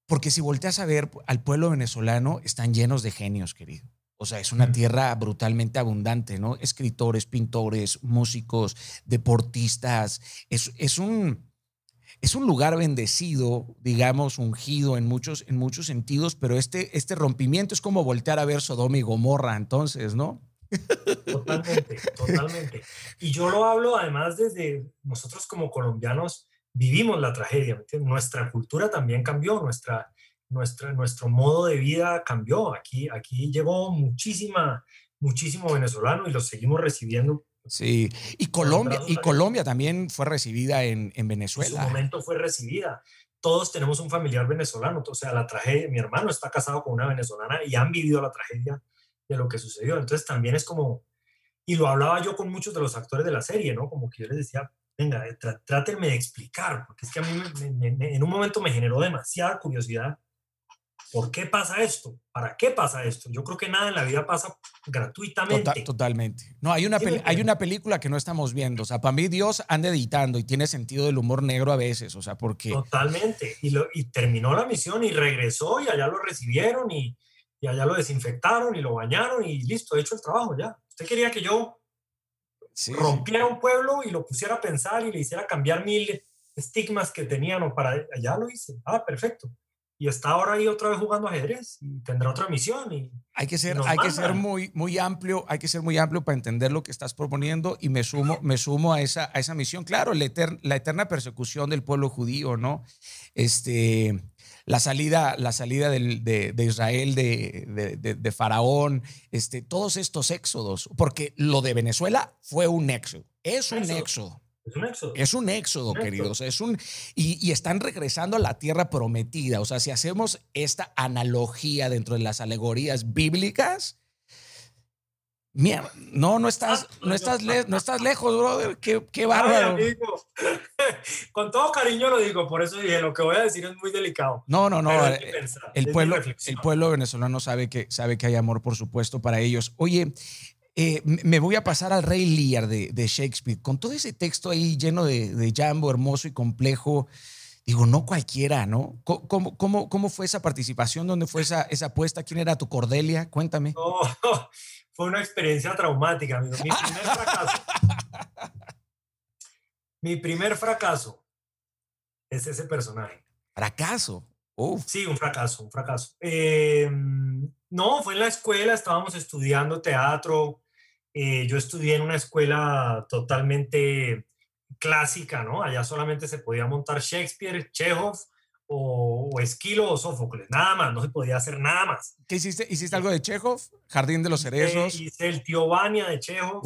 porque si volteas a ver al pueblo venezolano, están llenos de genios, querido. O sea, es una tierra brutalmente abundante, ¿no? Escritores, pintores, músicos, deportistas. Es, es un es un lugar bendecido, digamos, ungido en muchos, en muchos sentidos, pero este, este rompimiento es como voltear a ver Sodoma y Gomorra, entonces, ¿no? Totalmente, totalmente. Y yo lo hablo además desde nosotros como colombianos vivimos la tragedia, nuestra cultura también cambió, nuestra, nuestra, nuestro modo de vida cambió. Aquí, aquí llegó muchísima, muchísimo venezolano y lo seguimos recibiendo Sí, y Colombia, y Colombia también fue recibida en, en Venezuela. En su momento fue recibida. Todos tenemos un familiar venezolano, o sea, la tragedia, mi hermano está casado con una venezolana y han vivido la tragedia de lo que sucedió. Entonces también es como, y lo hablaba yo con muchos de los actores de la serie, ¿no? Como que yo les decía, venga, trátenme de explicar, porque es que a mí en un momento me generó demasiada curiosidad. ¿Por qué pasa esto? ¿Para qué pasa esto? Yo creo que nada en la vida pasa gratuitamente. totalmente. No, hay una, hay una película que no estamos viendo. O sea, para mí Dios anda editando y tiene sentido del humor negro a veces. O sea, porque... Totalmente. Y, lo, y terminó la misión y regresó y allá lo recibieron y, y allá lo desinfectaron y lo bañaron y listo, hecho el trabajo ya. Usted quería que yo rompiera un pueblo y lo pusiera a pensar y le hiciera cambiar mil estigmas que tenían o para allá lo hice. Ah, perfecto. Y está ahora ahí otra vez jugando ajedrez y tendrá otra misión. Y, hay que ser, hay que ser muy, muy amplio, hay que ser muy amplio para entender lo que estás proponiendo y me sumo, me sumo a esa, a esa misión. Claro, la, la eterna persecución del pueblo judío, ¿no? Este, la salida, la salida de, Israel de, de, Faraón, este, todos estos éxodos, porque lo de Venezuela fue un éxodo, es un éxodo. Es un éxodo. Es un éxodo, queridos. Es un, y, están regresando a la tierra prometida. O sea, si hacemos esta analogía dentro de las alegorías bíblicas, Mierda, no, no estás, no estás, no estás lejos, brother. Qué, qué bárbaro. Con todo cariño lo digo, por eso dije, lo que voy a decir es muy delicado. No, no, no. Eh, el, pueblo, el pueblo venezolano sabe que, sabe que hay amor, por supuesto, para ellos. Oye, eh, me voy a pasar al Rey Lear de, de, Shakespeare. Con todo ese texto ahí lleno de, de jambo, hermoso y complejo. Digo, no cualquiera, ¿no? ¿Cómo, cómo, cómo fue esa participación? ¿Dónde fue esa, esa apuesta? ¿Quién era tu Cordelia? Cuéntame. No, fue una experiencia traumática, amigo. Mi primer fracaso. mi primer fracaso es ese personaje. ¿Fracaso? Sí, un fracaso, un fracaso. Em, no, fue en la escuela, estábamos estudiando teatro. Eh, yo estudié en una escuela totalmente clásica, ¿no? Allá solamente se podía montar Shakespeare, Chekhov o, Esquilo o Sófocles, nada más, no se podía hacer nada más. ¿Qué hiciste? ¿Hiciste algo de Chekhov? Jardín de los Cerezos. Hice, el tío Vania de Chekhov.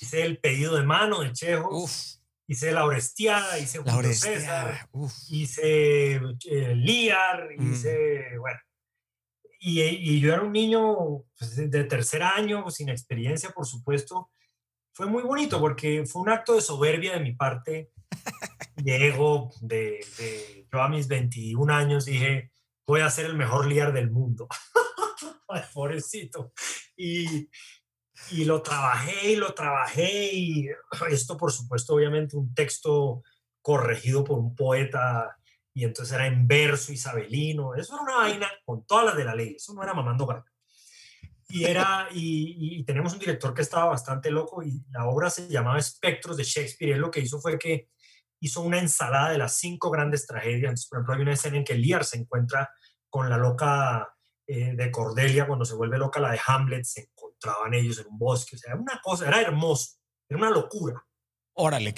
Hice el pedido de mano de Chekhov. Hice la Orestiada, hice Julio César, hice eh, Liar, mm. hice, bueno. Y, yo era un niño pues, de tercer año, sin experiencia, por supuesto. Fue muy bonito porque fue un acto de soberbia de mi parte Llego de, yo a mis 21 años dije, voy a ser el mejor líder del mundo. Ay, pobrecito. Y, y lo trabajé y lo trabajé y esto por supuesto obviamente un texto corregido por un poeta y entonces era en verso isabelino, eso era una vaina con todas las de la ley, eso no era mamando gato. Y, era, y, y, tenemos un director que estaba bastante loco y la obra se llamaba Espectros de Shakespeare. Y él lo que hizo fue que hizo una ensalada de las cinco grandes tragedias. por ejemplo, hay una escena en que Lear se encuentra con la loca eh, de Cordelia, cuando se vuelve loca la de Hamlet, se encontraban ellos en un bosque. O sea, era una cosa, era hermoso, era una locura. Órale,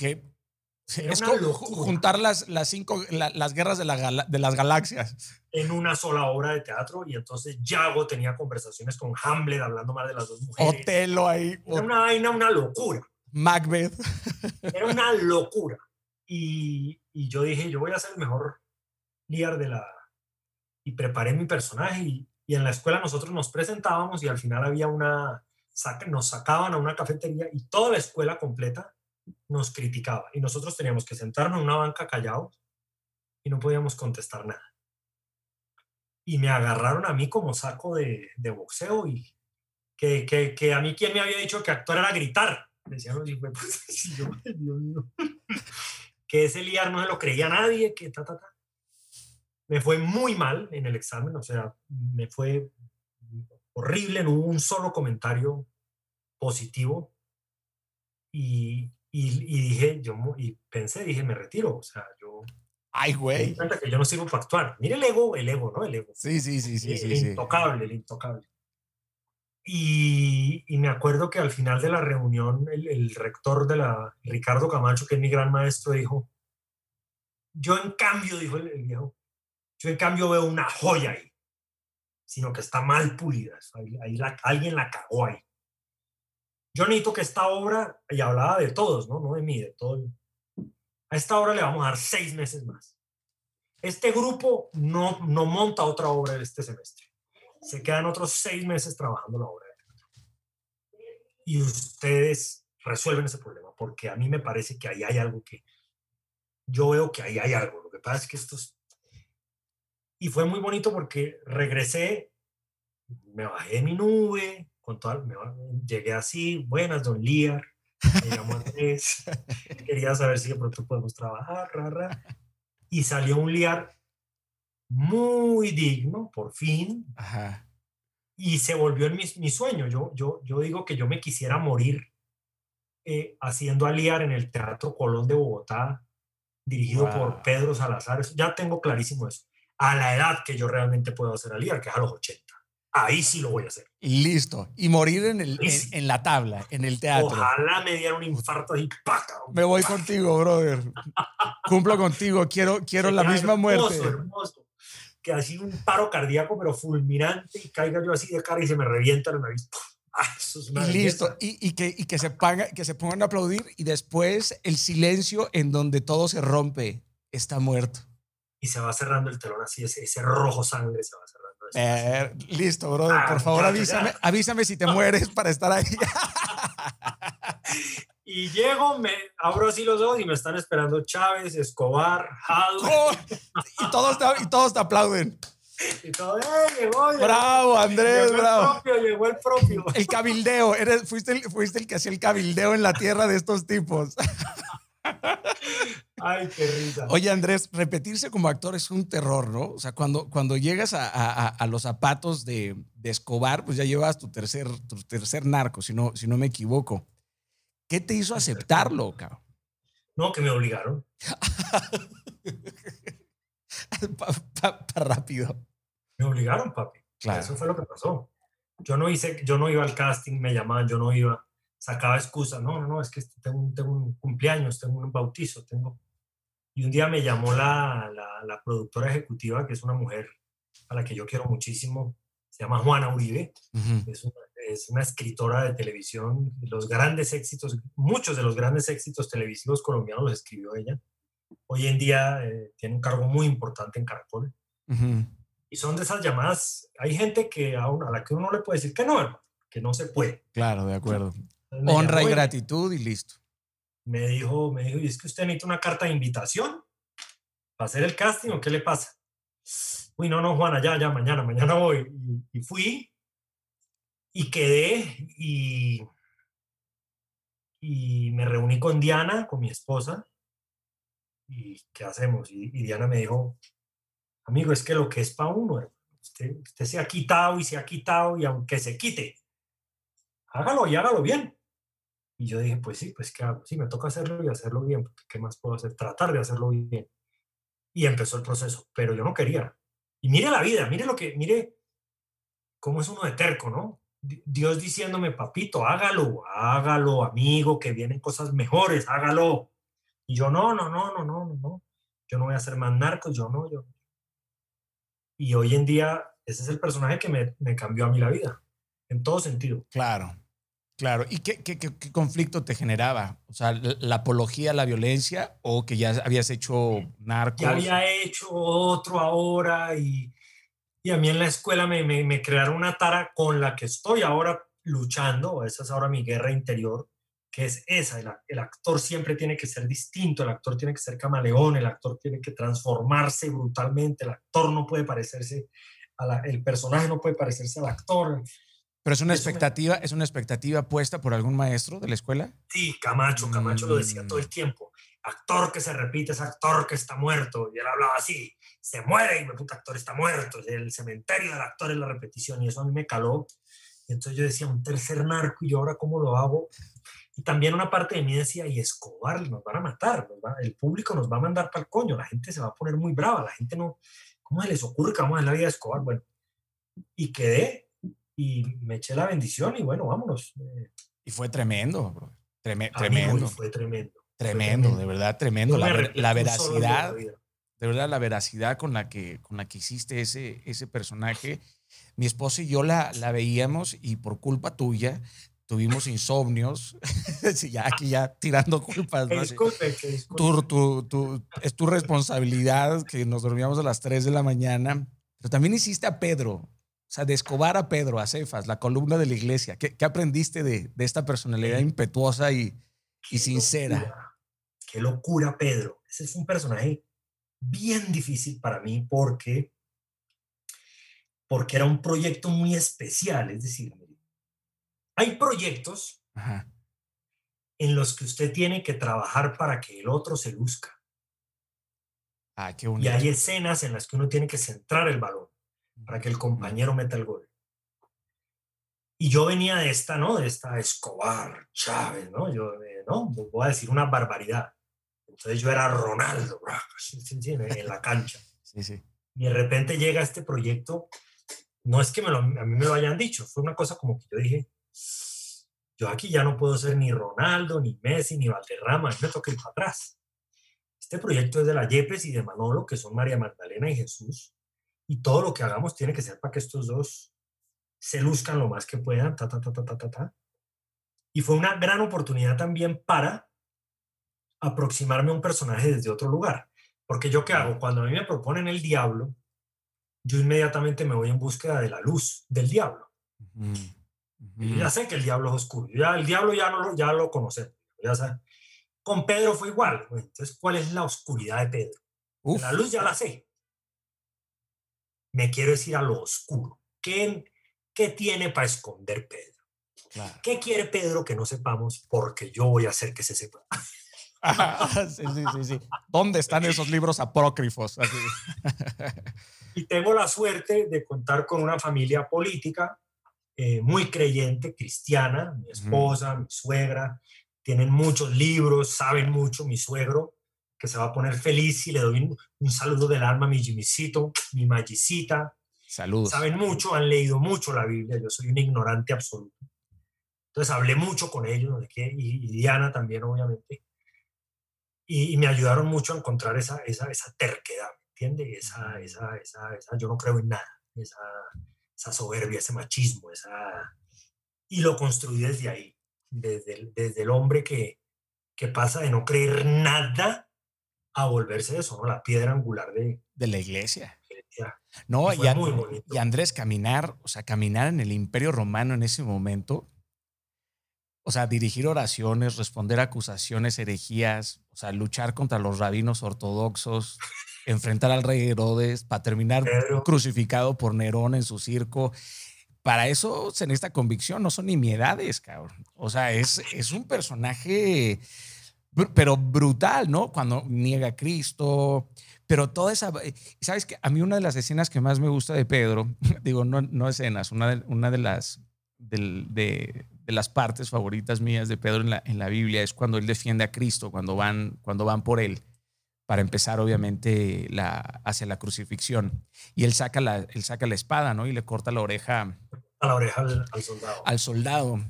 es como juntar las, las cinco, las guerras de, la, de las galaxias. En una sola obra de teatro, y entonces Yago tenía conversaciones con Hamlet hablando más de las dos mujeres. Otelo ahí. Era una vaina, una locura. Macbeth. Era una locura. Y, y, yo dije, yo voy a ser el mejor líder de la... Y preparé mi personaje y, y, en la escuela nosotros nos presentábamos y al final había una... Nos sacaban a una cafetería y toda la escuela completa nos criticaba y nosotros teníamos que sentarnos en una banca callados y no podíamos contestar nada. Y me agarraron a mí como saco de, de boxeo y que, que, que, a mí quien me había dicho que actuar era gritar. Decían los yo, Dios mío que ese liar no se lo creía nadie, que ta, ta, ta. Me fue muy mal en el examen, o sea, me fue horrible, no hubo un solo comentario positivo. Y, y, dije, yo, y pensé, dije, me retiro, o sea, yo... Ay, güey. que yo no sirvo para actuar. Mire el ego, el ego, ¿no? El ego. Sí, sí, sí, sí. El, intocable, el intocable. Y, me acuerdo que al final de la reunión, el, rector de la, Ricardo Camacho, que es mi gran maestro, dijo, yo en cambio, dijo el, viejo, yo en cambio veo una joya ahí, sino que está mal pulida, ahí, alguien la cagó ahí. Yo necesito que esta obra, y hablaba de todos, ¿no? No de mí, de todo. A esta obra le vamos a dar seis meses más. Este grupo no, no monta otra obra este semestre se quedan otros seis meses trabajando la obra. Y ustedes resuelven ese problema, porque a mí me parece que ahí hay algo que, yo veo que ahí hay algo. Lo que pasa es que estos... Y fue muy bonito porque regresé, me bajé de mi nube, con toda, me, llegué así, buenas, don Liar, me llamó Andrés, quería saber si de pronto podemos trabajar, ra, y salió un Liar muy digno, por fin, y se volvió en mi, mi, sueño. Yo, yo, yo digo que yo me quisiera morir eh, haciendo aliar en el Teatro Colón de Bogotá, dirigido por Pedro Salazar. Ya tengo clarísimo eso. A la edad que yo realmente puedo hacer aliar, que es a los 80. Ahí sí lo voy a hacer. Y listo. Y morir en, el, en, la tabla, en el teatro. Ojalá me diera un infarto y ¡paca! Me voy contigo, brother. Cumplo contigo. Quiero, quiero la misma muerte. Hermoso. Que así un paro cardíaco, pero fulminante, y caiga yo así de cara y se me revienta la nariz. Ah, y listo, y, que, que, se que se pongan a aplaudir y después el silencio en donde todo se rompe está muerto. Y se va cerrando el telón así, ese, ese rojo sangre se va cerrando. Eh, listo, brother, por ah, favor avísame, avísame si te mueres para estar ahí. y llego, me abro así los ojos y me están esperando Chávez, Escobar, Hal. y, todos y todos te aplauden. Y todo, ¡eh, llegó, Bravo, Andrés, llegó bravo. El propio, llegó el propio. El cabildeo, eres, fuiste, el, fuiste el que hacía el cabildeo en la tierra de estos tipos. Ay, qué risa. Oye, Andrés, repetirse como actor es un terror, ¿no? O sea, cuando, cuando llegas a, a, a los zapatos de, de, Escobar, pues ya llevas tu tercer, tu tercer narco, si no, si no me equivoco. ¿Qué te hizo aceptarlo, cabrón? No, que me obligaron. Para rápido. Me obligaron, papi. Claro. Eso fue lo que pasó. Yo no hice, yo no iba al casting, me llamaban, yo no iba, sacaba excusas. No, no, no, es que tengo un, tengo un cumpleaños, tengo un bautizo, tengo. Y un día me llamó la, la, la, productora ejecutiva, que es una mujer a la que yo quiero muchísimo, se llama Juana Uribe, es, una, es, una, escritora de televisión, los grandes éxitos, muchos de los grandes éxitos televisivos colombianos los escribió ella hoy en día eh, tiene un cargo muy importante en Caracol. Y son de esas llamadas, hay gente que a, a, la que uno le puede decir que no, que no se puede. Claro, de acuerdo. Honra y gratitud y listo. Me dijo, me dijo, ¿y es que usted necesita una carta de invitación para hacer el casting o qué le pasa? Uy, no, no, Juana, ya, ya, mañana, mañana voy. Y, y fui y quedé y, y me reuní con Diana, con mi esposa, ¿y qué hacemos? Y, Diana me dijo, amigo, es que lo que es para uno, usted, usted se ha quitado y se ha quitado y aunque se quite, hágalo y hágalo bien. Y yo dije, pues sí, pues ¿qué hago? Sí, me toca hacerlo y hacerlo bien, ¿qué más puedo hacer? Tratar de hacerlo bien. Y empezó el proceso, pero yo no quería. Y mire la vida, mire lo que, mire cómo es uno de terco, ¿no? Dios diciéndome, papito, hágalo, hágalo, amigo, que vienen cosas mejores, hágalo. Y yo, no, no, no, no, no, no, yo no voy a ser más narcos, yo no, yo. Y hoy en día, ese es el personaje que me, me cambió a mí la vida, en todo sentido. Claro, claro. ¿Y qué, conflicto te generaba? O sea, la, apología a la violencia o que ya habías hecho narcos? Ya había hecho otro ahora y, y a mí en la escuela me, me, me crearon una tara con la que estoy ahora luchando, esa es ahora mi guerra interior, que es esa, el, actor siempre tiene que ser distinto, el actor tiene que ser camaleón, el actor tiene que transformarse brutalmente, el actor no puede parecerse, a el personaje no puede parecerse al actor. Pero es una expectativa, es una expectativa puesta por algún maestro de la escuela. Sí, Camacho, Camacho lo decía todo el mm. tiempo. Actor que se repite es actor que está muerto. Y él hablaba así, se muere y me puta actor está muerto. El cementerio del actor es la repetición y eso a mí me caló. Y entonces yo decía, un tercer narco y yo ahora cómo lo hago. Y también una parte de mí decía, y Escobar, nos van a matar, el público nos va a mandar para el coño, la gente se va a poner muy brava, la gente no, ¿cómo se les ocurre que vamos a la vida de Escobar? Bueno, y quedé y me eché la bendición y bueno, vámonos. Eh. Y fue tremendo, bro. tremendo. fue tremendo. Tremendo, de verdad, tremendo. La, la, veracidad, de verdad, la veracidad con la que, con la que hiciste ese, ese personaje. Mi esposa y yo la, la veíamos y por culpa tuya tuvimos insomnios, ya aquí ya tirando culpas. ¿no? Disculpe, es tu responsabilidad que nos dormíamos a las 3 de la mañana, pero también hiciste a Pedro. O sea, de Escobar a Pedro, a Cefas, la columna de la iglesia. ¿Qué, aprendiste de, esta personalidad impetuosa y, y sincera? qué locura, Pedro. Ese es un personaje bien difícil para mí porque, porque era un proyecto muy especial. Es decir, hay proyectos en los que usted tiene que trabajar para que el otro se luzca. Ah, qué y hay escenas en las que uno tiene que centrar el balón para que el compañero meta el gol. Y yo venía de esta, ¿no? De esta Escobar, Chávez, ¿no? Yo, eh, ¿no? Voy a decir una barbaridad. Entonces yo era Ronaldo, en la cancha. Sí, sí. Y de repente llega este proyecto, no es que me lo, a mí me lo hayan dicho, fue una cosa como que yo dije, yo aquí ya no puedo ser ni Ronaldo, ni Messi, ni Valderrama, me toca ir para atrás. Este proyecto es de la Yepes y de Manolo, que son María Magdalena y Jesús, y todo lo que hagamos tiene que ser para que estos dos se luzcan lo más que puedan, ta, ta, ta, ta, ta, ta. Y fue una gran oportunidad también para aproximarme a un personaje desde otro lugar. Porque yo qué hago? Cuando a mí me proponen el diablo, yo inmediatamente me voy en búsqueda de la luz del diablo. ya sé que el diablo es oscuro. Ya, el diablo ya, no lo, ya lo conocemos. Ya Con Pedro fue igual. Entonces, ¿cuál es la oscuridad de Pedro? La luz ya la sé. Me quiero decir a lo oscuro. ¿Qué, qué tiene para esconder Pedro? ¿Qué quiere Pedro que no sepamos? Porque yo voy a hacer que se sepa. sí, sí, sí, sí. ¿Dónde están esos libros apócrifos? y tengo la suerte de contar con una familia política eh, muy creyente, cristiana, mi esposa, mi suegra, tienen muchos libros, saben mucho, mi suegro, que se va a poner feliz y le doy un, saludo del alma a mi Jimmycito, mi Magicita. Saludos. Saben mucho, han leído mucho la Biblia, yo soy un ignorante absoluto. Entonces hablé mucho con ellos, y Diana también, obviamente y, me ayudaron mucho a encontrar esa, esa, esa terquedad, ¿me entiendes? Esa, esa, esa, esa, yo no creo en nada, esa, esa soberbia, ese machismo, esa... Y lo construí desde ahí, desde el, desde el hombre que, que pasa de no creer nada a volverse eso, ¿no? La piedra angular de, de la iglesia. No, y, y, Andrés, caminar, o sea, caminar en el imperio romano en ese momento, o sea, dirigir oraciones, responder acusaciones, herejías, o sea, luchar contra los rabinos ortodoxos, enfrentar al rey Herodes, para terminar crucificado por Nerón en su circo. Para eso en esta convicción, no son nimiedades, cabrón. O sea, es, es un personaje, pero brutal, ¿no? Cuando niega a Cristo, pero toda esa... ¿Sabes que A mí una de las escenas que más me gusta de Pedro, digo, no, no escenas, una de, una de las... de, de las partes favoritas mías de Pedro en la, en la Biblia es cuando él defiende a Cristo, cuando van, cuando van por él, para empezar obviamente la, hacia la crucifixión. Y él saca la, él saca la espada, ¿no? Y le corta la oreja. A la oreja al, soldado. Al soldado.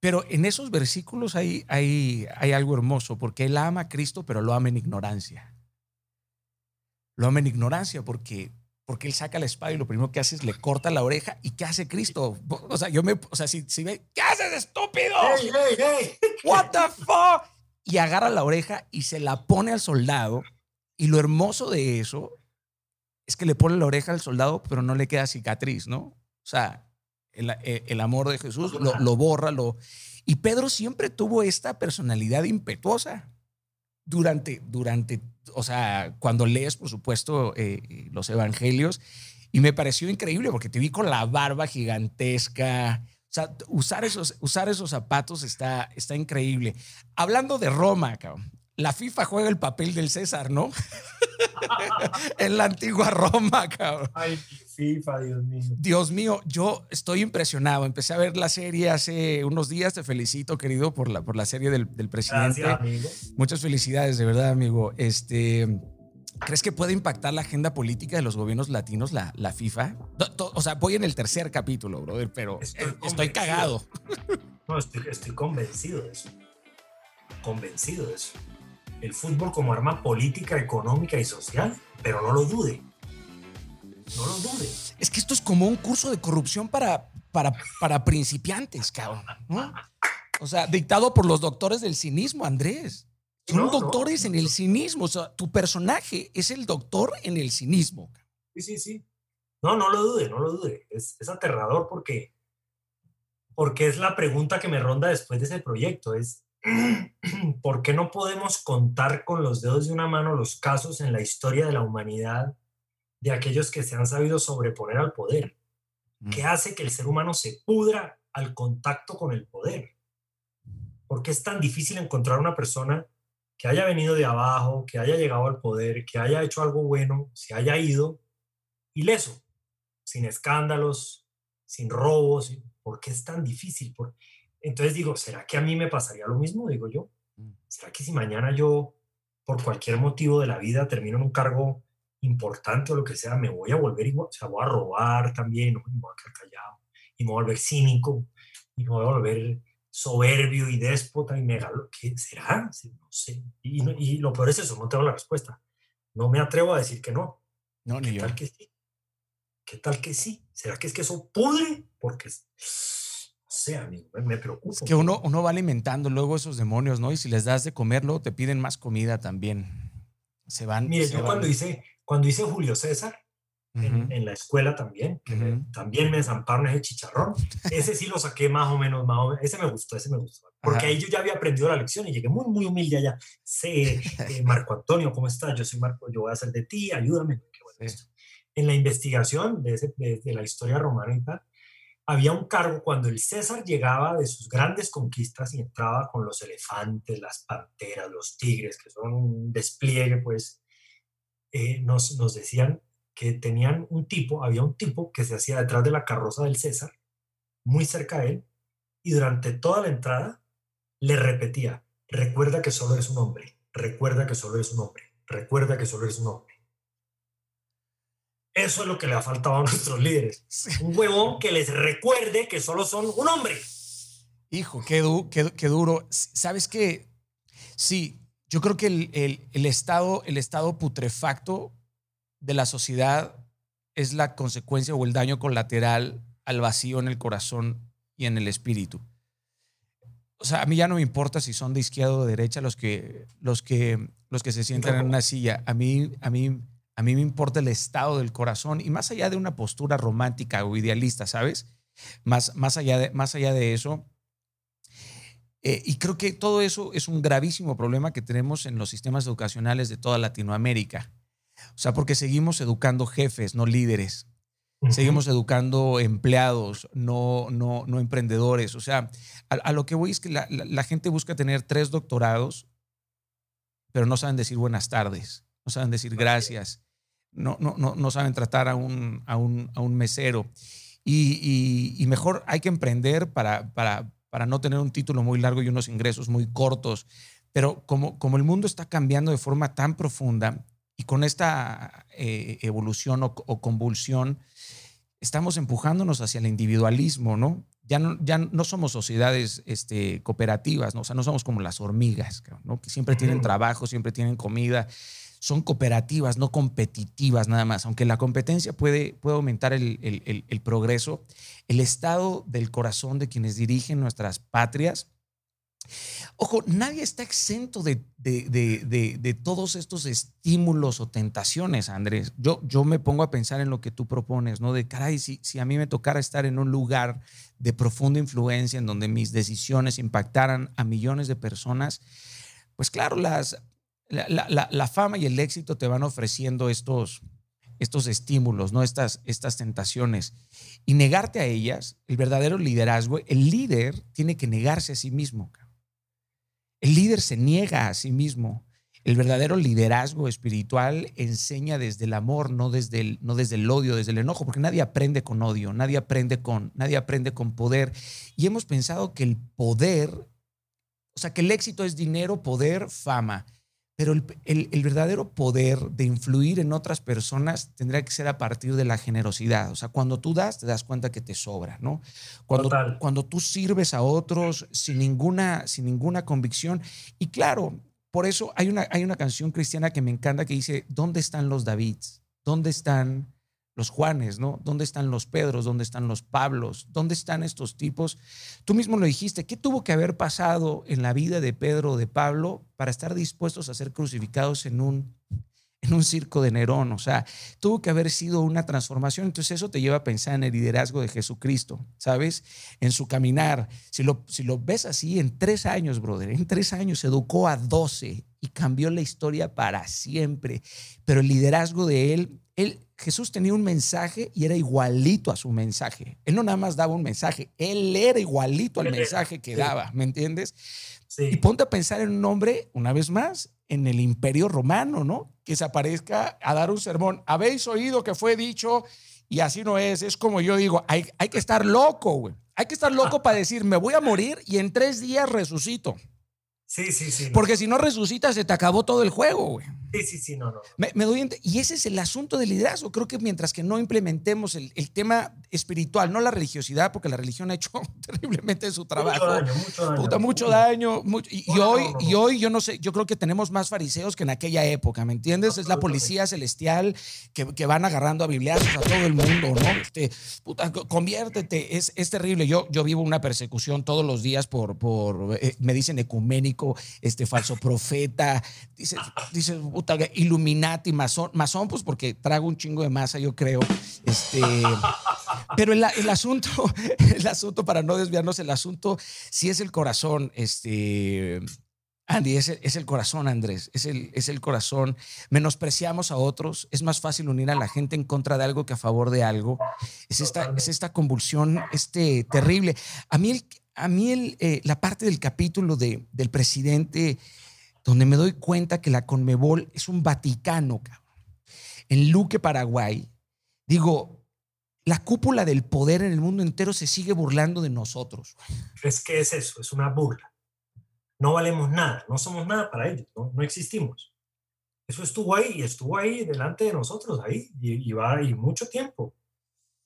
Pero en esos versículos hay, hay, hay algo hermoso, porque él ama a Cristo, pero lo ama en ignorancia. Lo ama en ignorancia porque porque él saca la espada y lo primero que hace es le corta la oreja. ¿Y qué hace Cristo? O sea, yo me, o sea, si, si ve, ¿qué haces, estúpido? Hey, hey, hey. What the fuck? Y agarra la oreja y se la pone al soldado. Y lo hermoso de eso es que le pone la oreja al soldado, pero no le queda cicatriz, ¿no? O sea, el, el amor de Jesús lo, lo borra, lo... Y Pedro siempre tuvo esta personalidad impetuosa durante, durante, o sea, cuando lees, por supuesto, eh, los evangelios, y me pareció increíble porque te vi con la barba gigantesca. O sea, usar esos, usar esos zapatos está, está increíble. Hablando de Roma, cabrón, la FIFA juega el papel del César, ¿no? en la antigua Roma, cabrón. Ay, FIFA, Dios mío. Dios mío, yo estoy impresionado. Empecé a ver la serie hace unos días. Te felicito, querido, por la, por la serie del, presidente. Gracias, amigo. Muchas felicidades, de verdad, amigo. Este. ¿Crees que puede impactar la agenda política de los gobiernos latinos la, la FIFA? O sea, voy en el tercer capítulo, brother, pero estoy, cagado. No, estoy, estoy convencido de eso. Convencido de eso el fútbol como arma política, económica y social, pero no lo dude. No lo dude. Es que esto es como un curso de corrupción para, para, para principiantes, cabrón. O sea, dictado por los doctores del cinismo, Andrés. Son doctores en el cinismo. O sea, tu personaje es el doctor en el cinismo. Sí, sí, sí. No, no lo dude, no lo dude. Es, es aterrador porque, porque es la pregunta que me ronda después de ese proyecto. Es, ¿por qué no podemos contar con los dedos de una mano los casos en la historia de la humanidad de aquellos que se han sabido sobreponer al poder? ¿Qué mm. hace que el ser humano se pudra al contacto con el poder? ¿Por qué es tan difícil encontrar una persona que haya venido de abajo, que haya llegado al poder, que haya hecho algo bueno, se haya ido ileso, sin escándalos, sin robos? ¿Por qué es tan difícil? Entonces digo, ¿será que a mí me pasaría lo mismo? Digo yo, mm. ¿será que si mañana yo, por cualquier motivo de la vida, termino en un cargo importante o lo que sea, me voy a volver igual, o sea, voy a robar también, ¿no? me voy a quedar callado, y me voy a volver cínico, y me voy a volver soberbio y déspota y megalo. ¿Qué será? No sé. Y, lo peor es eso, no tengo la respuesta. No me atrevo a decir que no. No, ni ¿Qué yo. Tal que sí? ¿Qué tal que sí? ¿Será que es que eso pudre? Porque, no sé, amigo, me preocupa. Es que uno, uno va alimentando luego esos demonios, ¿no? Y si les das de comer, luego te piden más comida también. Se van. Mire, se yo van. cuando hice, cuando hice Julio César, en, la escuela también, que también me zamparon ese chicharrón. Ese sí lo saqué más o menos, más o menos. Ese me gustó, ese me gustó. Porque ahí yo ya había aprendido la lección y llegué muy, muy humilde allá. Sé, eh, Marco Antonio, ¿cómo estás? Yo soy Marco, yo voy a hacer de ti, ayúdame. En la investigación de, ese, de, la historia romana y tal, había un cargo cuando el César llegaba de sus grandes conquistas y entraba con los elefantes, las panteras, los tigres, que son un despliegue, pues, eh, nos, nos decían que tenían un tipo, había un tipo que se hacía detrás de la carroza del César, muy cerca de él, y durante toda la entrada le repetía, recuerda que solo eres un hombre, recuerda que solo eres un hombre, recuerda que solo eres un hombre. Eso es lo que le ha faltado a nuestros líderes. Un huevón que les recuerde que solo son un hombre. Hijo, qué, qué, duro. ¿Sabes qué? Sí, yo creo que el, el, estado, el estado putrefacto de la sociedad es la consecuencia o el daño colateral al vacío en el corazón y en el espíritu. O sea, a mí ya no me importa si son de izquierda o de derecha los que, los que, los que se sientan en una silla. A mí, a, mí, a mí me importa el estado del corazón y más allá de una postura romántica o idealista, ¿sabes? Más, más, allá, de, más allá de eso. Eh, y creo que todo eso es un gravísimo problema que tenemos en los sistemas educacionales de toda Latinoamérica. O sea, porque seguimos educando jefes, no líderes. Seguimos educando empleados, no, no, no emprendedores. O sea, a, lo que voy es que la, la, gente busca tener tres doctorados, pero no saben decir buenas tardes, no saben decir gracias, no, no, no, no saben tratar a un, a un, a un mesero. Y, y, y, mejor hay que emprender para, para, para no tener un título muy largo y unos ingresos muy cortos. Pero como, como el mundo está cambiando de forma tan profunda, y con esta eh, evolución o, convulsión, estamos empujándonos hacia el individualismo, ¿no? Ya no, ya no somos sociedades este, cooperativas, ¿no? O sea, no somos como las hormigas, ¿no? Que siempre tienen trabajo, siempre tienen comida. Son cooperativas, no competitivas nada más. Aunque la competencia puede, puede aumentar el, el, progreso, el estado del corazón de quienes dirigen nuestras patrias Ojo, nadie está exento de, de, todos estos estímulos o tentaciones, Andrés. Yo, yo me pongo a pensar en lo que tú propones, ¿no? De caray, si, si a mí me tocara estar en un lugar de profunda influencia en donde mis decisiones impactaran a millones de personas, pues claro, las, la, fama y el éxito te van ofreciendo estos, estos estímulos, ¿no? Estas, estas tentaciones. Y negarte a ellas, el verdadero liderazgo, el líder tiene que negarse a sí mismo. El líder se niega a sí mismo. El verdadero liderazgo espiritual enseña desde el amor, no desde el, no desde el odio, desde el enojo, porque nadie aprende con odio, nadie aprende con, nadie aprende con poder. Y hemos pensado que el poder, o sea, que el éxito es dinero, poder, fama. Pero el, verdadero poder de influir en otras personas tendría que ser a partir de la generosidad. O sea, cuando tú das, te das cuenta que te sobra, ¿no? Cuando, cuando tú sirves a otros sin ninguna, sin ninguna convicción. Y claro, por eso hay una, hay una canción cristiana que me encanta que dice, ¿dónde están los Davids? ¿Dónde están los Juanes, ¿no? ¿Dónde están los Pedros? ¿Dónde están los Pablos? ¿Dónde están estos tipos? Tú mismo lo dijiste, ¿qué tuvo que haber pasado en la vida de Pedro o de Pablo para estar dispuestos a ser crucificados en un, en un circo de Nerón. O sea, tuvo que haber sido una transformación. Entonces eso te lleva a pensar en el liderazgo de Jesucristo, ¿sabes? En su caminar. Si lo, si lo ves así, en tres años, brother, en tres años educó a doce y cambió la historia para siempre. Pero el liderazgo de él, él, Jesús tenía un mensaje y era igualito a su mensaje. Él no nada más daba un mensaje, él era igualito al mensaje que daba, ¿me entiendes? Y ponte a pensar en un hombre, una vez más, en el imperio romano, ¿no? Que se aparezca a dar un sermón. Habéis oído que fue dicho y así no es. Es como yo digo, hay, hay que estar loco, güey. Hay que estar loco para decir, me voy a morir y en tres días resucito. Sí, sí, sí. Porque si no resucitas, se te acabó todo el juego, güey. Sí, sí, sí, no, no. Me, doy y ese es el asunto del liderazgo. Creo que mientras que no implementemos el, tema espiritual, no la religiosidad, porque la religión ha hecho terriblemente su trabajo. Mucho daño, mucho daño. Puta, mucho daño. y, hoy, y hoy, yo no sé, yo creo que tenemos más fariseos que en aquella época, ¿me entiendes? Es la policía celestial que, van agarrando a bibliazos a todo el mundo, ¿no? Este, puta, conviértete. Es, es terrible. Yo, yo vivo una persecución todos los días por, por eh, me dicen ecuménico, este falso profeta. Dices, dices puta, Illuminati, masón, masón, pues porque trago un chingo de masa, yo creo. Este, pero el, asunto, el asunto, para no desviarnos, el asunto sí es el corazón, este. Andy, es el, corazón, Andrés, es el, es el corazón. Menospreciamos a otros, es más fácil unir a la gente en contra de algo que a favor de algo. Es esta, es esta convulsión este, terrible. A mí, a mí eh, la parte del capítulo de, del presidente donde me doy cuenta que la Conmebol es un Vaticano, En Luque, Paraguay, digo, la cúpula del poder en el mundo entero se sigue burlando de nosotros. Es que es eso, es una burla. No valemos nada, no somos nada para ellos, no, existimos. Eso estuvo ahí y estuvo ahí delante de nosotros, ahí, y, va y mucho tiempo.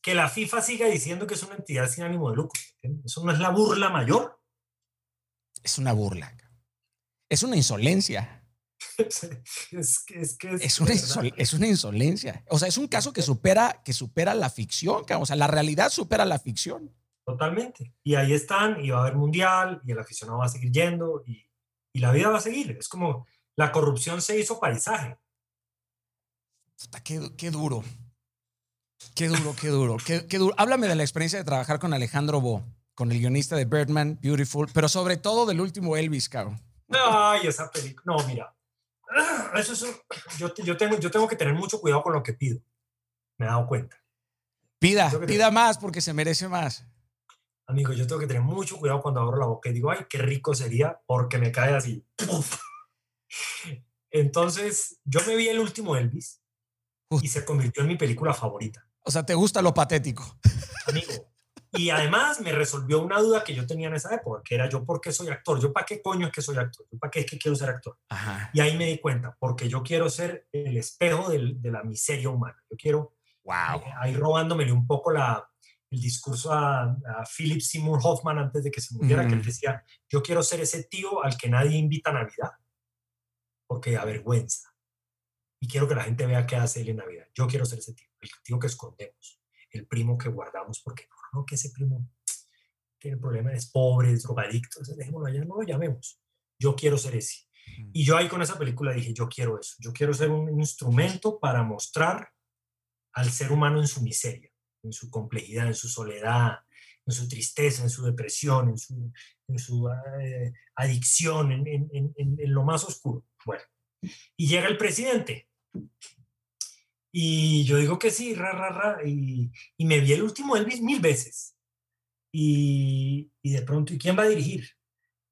Que la FIFA siga diciendo que es una entidad sin ánimo de lucro. ¿Eso no es la burla mayor? Es una burla es una insolencia. es, es, que es, una es, una insolencia. O sea, es un caso que supera, que supera la ficción. O sea, la realidad supera la ficción. Totalmente. Y ahí están, y va a haber mundial, y el aficionado va a seguir yendo, y, y la vida va a seguir. Es como la corrupción se hizo paisaje. Qué, qué duro. Qué duro, qué duro, qué, qué, duro. Háblame de la experiencia de trabajar con Alejandro Bo, con el guionista de Birdman, Beautiful, pero sobre todo del último Elvis, cabrón. Ay, esa película. No, mira. Eso es, yo, yo, tengo, yo tengo que tener mucho cuidado con lo que pido. Me he dado cuenta. Pida, pida más porque se merece más. Amigo, yo tengo que tener mucho cuidado cuando abro la boca y digo, ay, qué rico sería porque me cae así. Entonces, yo me vi el último Elvis y se convirtió en mi película favorita. O sea, ¿te gusta lo patético? Amigo, y además me resolvió una duda que yo tenía en esa época, que era yo, ¿por qué soy actor? ¿Yo para qué coño es que soy actor? ¿Yo para qué es que quiero ser actor? Y ahí me di cuenta, porque yo quiero ser el espejo de la miseria humana. Yo quiero, wow. Eh, ahí robándomele un poco la, el discurso a, Philip Seymour Hoffman antes de que se muriera, que él decía, yo quiero ser ese tío al que nadie invita a Navidad, porque avergüenza. Y quiero que la gente vea qué hace él en Navidad. Yo quiero ser ese tío, el tío que escondemos, el primo que guardamos porque no no, que ese primo tiene problemas, es pobre, es drogadicto, dejémoslo allá, no lo llamemos. Yo quiero ser ese. Y yo ahí con esa película dije, yo quiero eso, yo quiero ser un instrumento para mostrar al ser humano en su miseria, en su complejidad, en su soledad, en su tristeza, en su depresión, en su, en su eh, adicción, en, en, en, lo más oscuro. Bueno, y llega el presidente y yo digo que sí, ra, ra, ra. Y, me vi el último Elvis mil veces. Y, y de pronto, ¿y quién va a dirigir?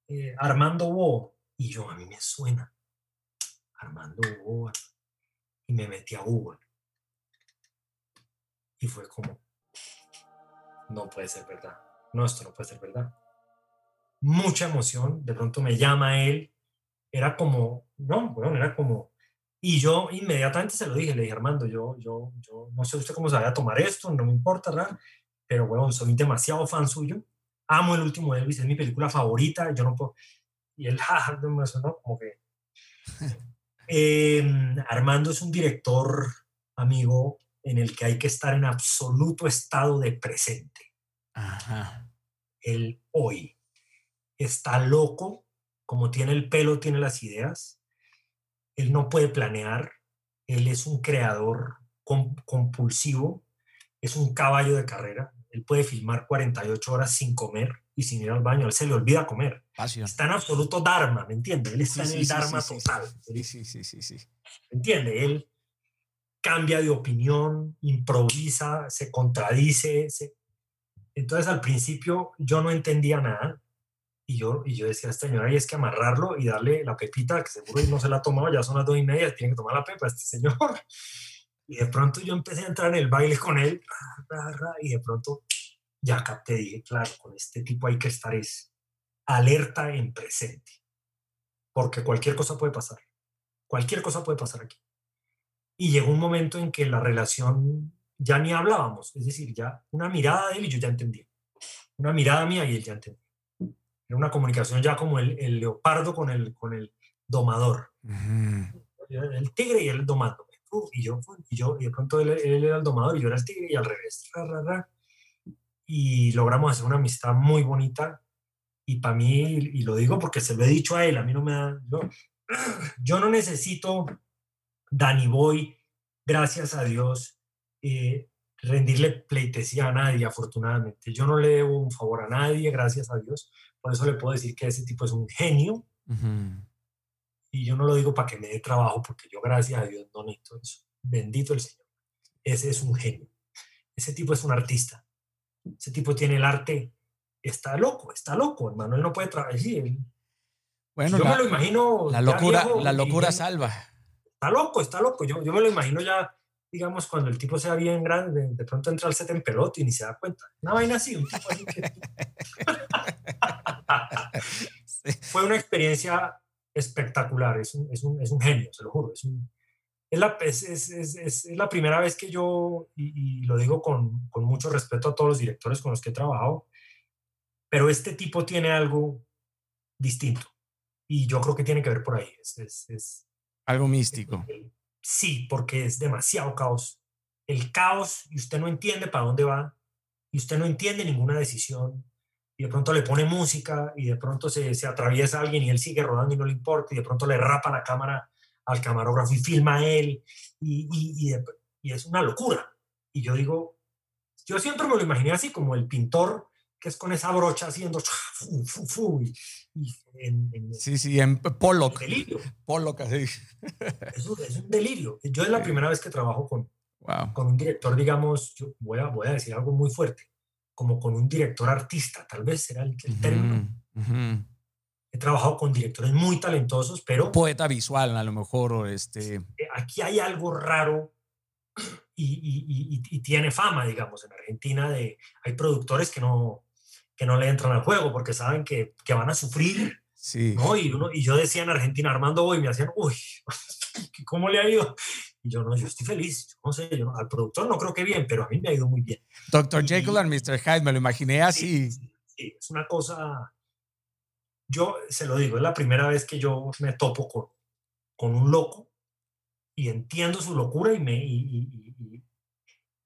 Eh, Armando Bo. Y yo, a mí me suena. Armando Bo. Y me metí a Google. Y fue como, no puede ser verdad. No, esto no puede ser verdad. Mucha emoción. De pronto me llama él. Era como, no, bueno, era como, y yo inmediatamente se lo dije, le dije, Armando, yo, yo, yo no sé usted cómo se vaya a tomar esto, no me importa, ¿verdad? Pero bueno, soy demasiado fan suyo. Amo el último Elvis, es mi película favorita, yo no puedo... Y él, jaja, me sonó como que... Em, Armando es un director, amigo, en el que hay que estar en absoluto estado de presente. Ajá. Él hoy está loco, como tiene el pelo, tiene las ideas, él no puede planear, él es un creador compulsivo, es un caballo de carrera, él puede filmar 48 horas sin comer y sin ir al baño, él se le olvida comer. Está en absoluto dharma, ¿me entiende? Él está en el dharma total. Sí, sí, sí. ¿Me entiende? Él cambia de opinión, improvisa, se contradice. Entonces al principio yo no entendía nada y yo, y yo decía esta señora, y es que amarrarlo y darle la pepita, que seguro no se la ha tomado, ya son las dos y media, tiene que tomar la pepa este señor. Y de pronto yo empecé a entrar en el baile con él y de pronto ya capté, dije, claro, con este tipo hay que estar es alerta en presente, porque cualquier cosa puede pasar, cualquier cosa puede pasar aquí. Y llegó un momento en que la relación ya ni hablábamos, es decir, ya una mirada de él y yo ya entendí, una mirada mía y él ya entendía. Era una comunicación ya como el, el leopardo con el, con el domador. El tigre y el domando y yo, y yo, y de pronto él, era el domador y yo era el tigre y al revés. Y logramos hacer una amistad muy bonita. Y para mí, y lo digo porque se lo he dicho a él, a mí no me da. Yo, yo no necesito, Danny Boy, gracias a Dios, eh, rendirle pleitesía a nadie, afortunadamente. Yo no le debo un favor a nadie, gracias a Dios. Por eso le puedo decir que ese tipo es un genio. Y yo no lo digo para que me dé trabajo, porque yo, gracias a Dios, no necesito eso. Bendito el Señor. Ese es un genio. Ese tipo es un artista. Ese tipo tiene el arte. Está loco, está loco, hermano. Él no puede trabajar. bueno, yo me lo imagino. La locura, la locura salva. Está loco, está loco. Yo, yo me lo imagino ya, digamos, cuando el tipo sea bien grande, de, pronto entra al set en pelota y ni se da cuenta. Una vaina así, un tipo así que... Fue una experiencia espectacular, es un, es un, es un genio, se lo juro. Es, es, la, es, la, primera vez que yo, y, lo digo con, con, mucho respeto a todos los directores con los que he trabajado, pero este tipo tiene algo distinto y yo creo que tiene que ver por ahí. Es, algo místico. Sí, porque es demasiado caos. El caos y usted no entiende para dónde va y usted no entiende ninguna decisión y de pronto le pone música y de pronto se, se, atraviesa alguien y él sigue rodando y no le importa y de pronto le rapa la cámara al camarógrafo y filma a él y, y, y, es una locura. Y yo digo, yo siempre me lo imaginé así como el pintor que es con esa brocha haciendo fu, fu, fu, y, en, sí, sí, en Pollock. Delirio. Pollock, así. Es un, es un delirio. Yo es la primera vez que trabajo con, con un director, digamos, yo voy a, voy a decir algo muy fuerte como con un director artista, tal vez será el, término. He trabajado con directores muy talentosos, pero... Poeta visual, a lo mejor, este... Eh, aquí hay algo raro y, y, tiene fama, digamos, en Argentina de... Hay productores que no, que no le entran al juego porque saben que, que van a sufrir. Sí. ¿no? Y, uno, y yo decía en Argentina, Armando Boy, me hacían, uy, ¿cómo le ha ido? Y yo no, yo estoy feliz, no sé, yo al productor no creo que bien, pero a mí me ha ido muy bien. Doctor Jekyll and Mr. Hyde, me lo imaginé así. Sí, es una cosa, yo se lo digo, es la primera vez que yo me topo con, con un loco y entiendo su locura y, me, y, y,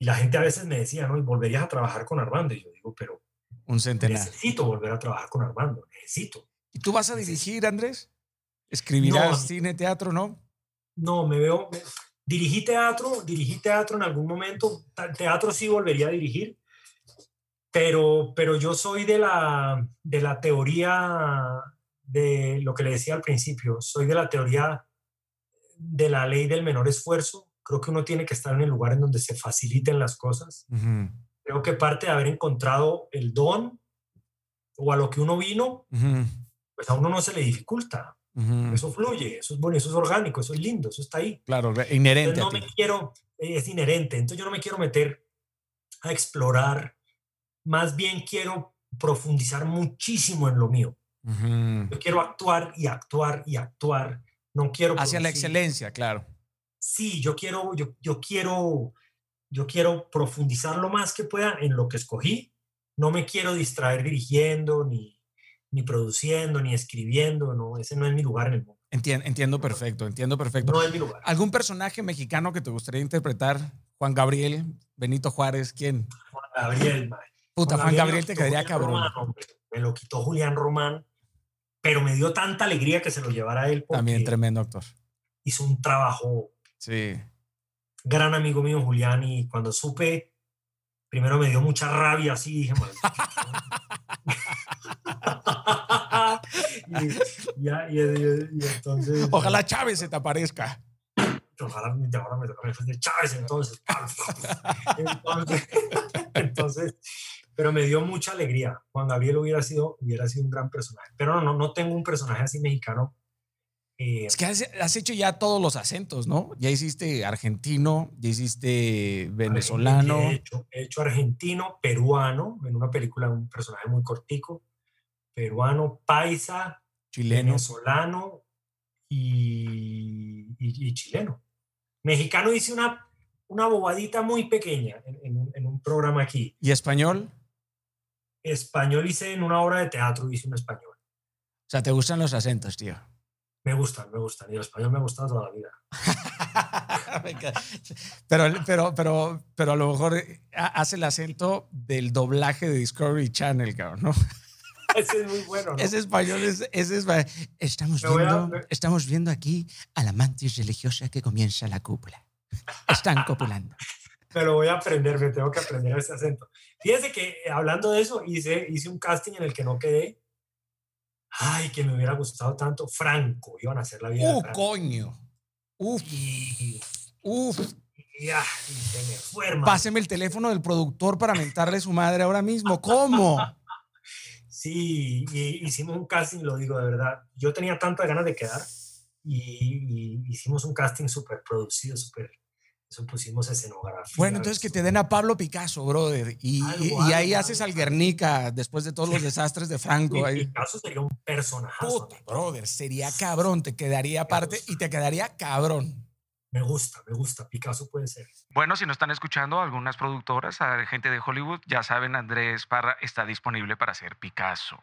la gente a veces me decía, ¿no? Y volverías a trabajar con Armando. Y yo digo, pero un centenar. necesito volver a trabajar con Armando, necesito. ¿Y tú vas a dirigir, Andrés? ¿Escribirás cine, teatro, no? No, me veo, Dirigí teatro, dirigí teatro en algún momento, teatro sí volvería a dirigir, pero, pero yo soy de la, de la teoría de lo que le decía al principio, soy de la teoría de la ley del menor esfuerzo. Creo que uno tiene que estar en el lugar en donde se faciliten las cosas. Creo que parte de haber encontrado el don o a lo que uno vino, pues a uno no se le dificulta. Eso fluye, eso es bueno, eso es orgánico, eso es lindo, eso está ahí. Claro, inherente. no me quiero, eh, es inherente, entonces yo no me quiero meter a explorar, más bien quiero profundizar muchísimo en lo mío. Yo quiero actuar y actuar y actuar, no quiero... Hacia la excelencia, claro. Sí, yo quiero, yo, yo quiero, yo quiero profundizar lo más que pueda en lo que escogí, no me quiero distraer dirigiendo ni ni produciendo, ni escribiendo, no, ese no es mi lugar en el mundo. Entiendo, entiendo perfecto, entiendo perfecto. No es mi lugar. ¿Algún personaje mexicano que te gustaría interpretar? Juan Gabriel, Benito Juárez, ¿quién? Juan Gabriel, Puta, Juan, Gabriel, te quedaría cabrón. me lo quitó Julián Román, pero me dio tanta alegría que se lo llevara él. También tremendo actor. Hizo un trabajo sí. gran amigo mío Julián y cuando supe, primero me dio mucha rabia, así dije, y, ya, y, entonces... Ojalá Chávez se te aparezca. Ojalá ahora me toca de Chávez entonces. entonces. entonces. pero me dio mucha alegría. Juan Gabriel hubiera sido, hubiera sido un gran personaje. Pero no, no, no tengo un personaje así mexicano eh, es que has, hecho ya todos los acentos, ¿no? Ya hiciste argentino, ya hiciste venezolano. He hecho, he hecho, argentino, peruano, en una película, un personaje muy cortico, peruano, paisa, chileno. venezolano y, y, chileno. Mexicano hice una, una bobadita muy pequeña en, en, un programa aquí. ¿Y español? Español hice en una obra de teatro, hice un español. O sea, ¿te gustan los acentos, tío? Me gustan, me gustan. Y el español me ha gustado toda la vida. pero, pero, pero, pero a lo mejor hace el acento del doblaje de Discovery Channel, cabrón, ¿no? Ese es muy bueno. ¿no? Ese español es, ese es estamos, viendo, estamos viendo aquí a la mantis religiosa que comienza la cúpula. Están copulando. Me lo voy a aprender, me tengo que aprender ese acento. Fíjense que eh, hablando de eso, hice, hice un casting en el que no quedé ay, que me hubiera gustado tanto, Franco, iban a hacer la vida. ¡Uh, coño! ¡Uf! ¡Uf! Ya, se me fue, Páseme el teléfono del productor para mentarle a su madre ahora mismo. ¿Cómo? Sí, hicimos un casting, lo digo de verdad. Yo tenía tantas ganas de quedar y, y hicimos un casting súper producido, súper pusimos escenografía. Bueno, entonces que te den a Pablo Picasso, brother. Y, y, ahí haces al Guernica después de todos los desastres de Franco. Ahí. Picasso sería un personaje. brother, sería cabrón. Te quedaría aparte y te quedaría cabrón. Me gusta, me gusta. Picasso puede ser. Bueno, si nos están escuchando algunas productoras, gente de Hollywood, ya saben, Andrés Parra está disponible para hacer Picasso.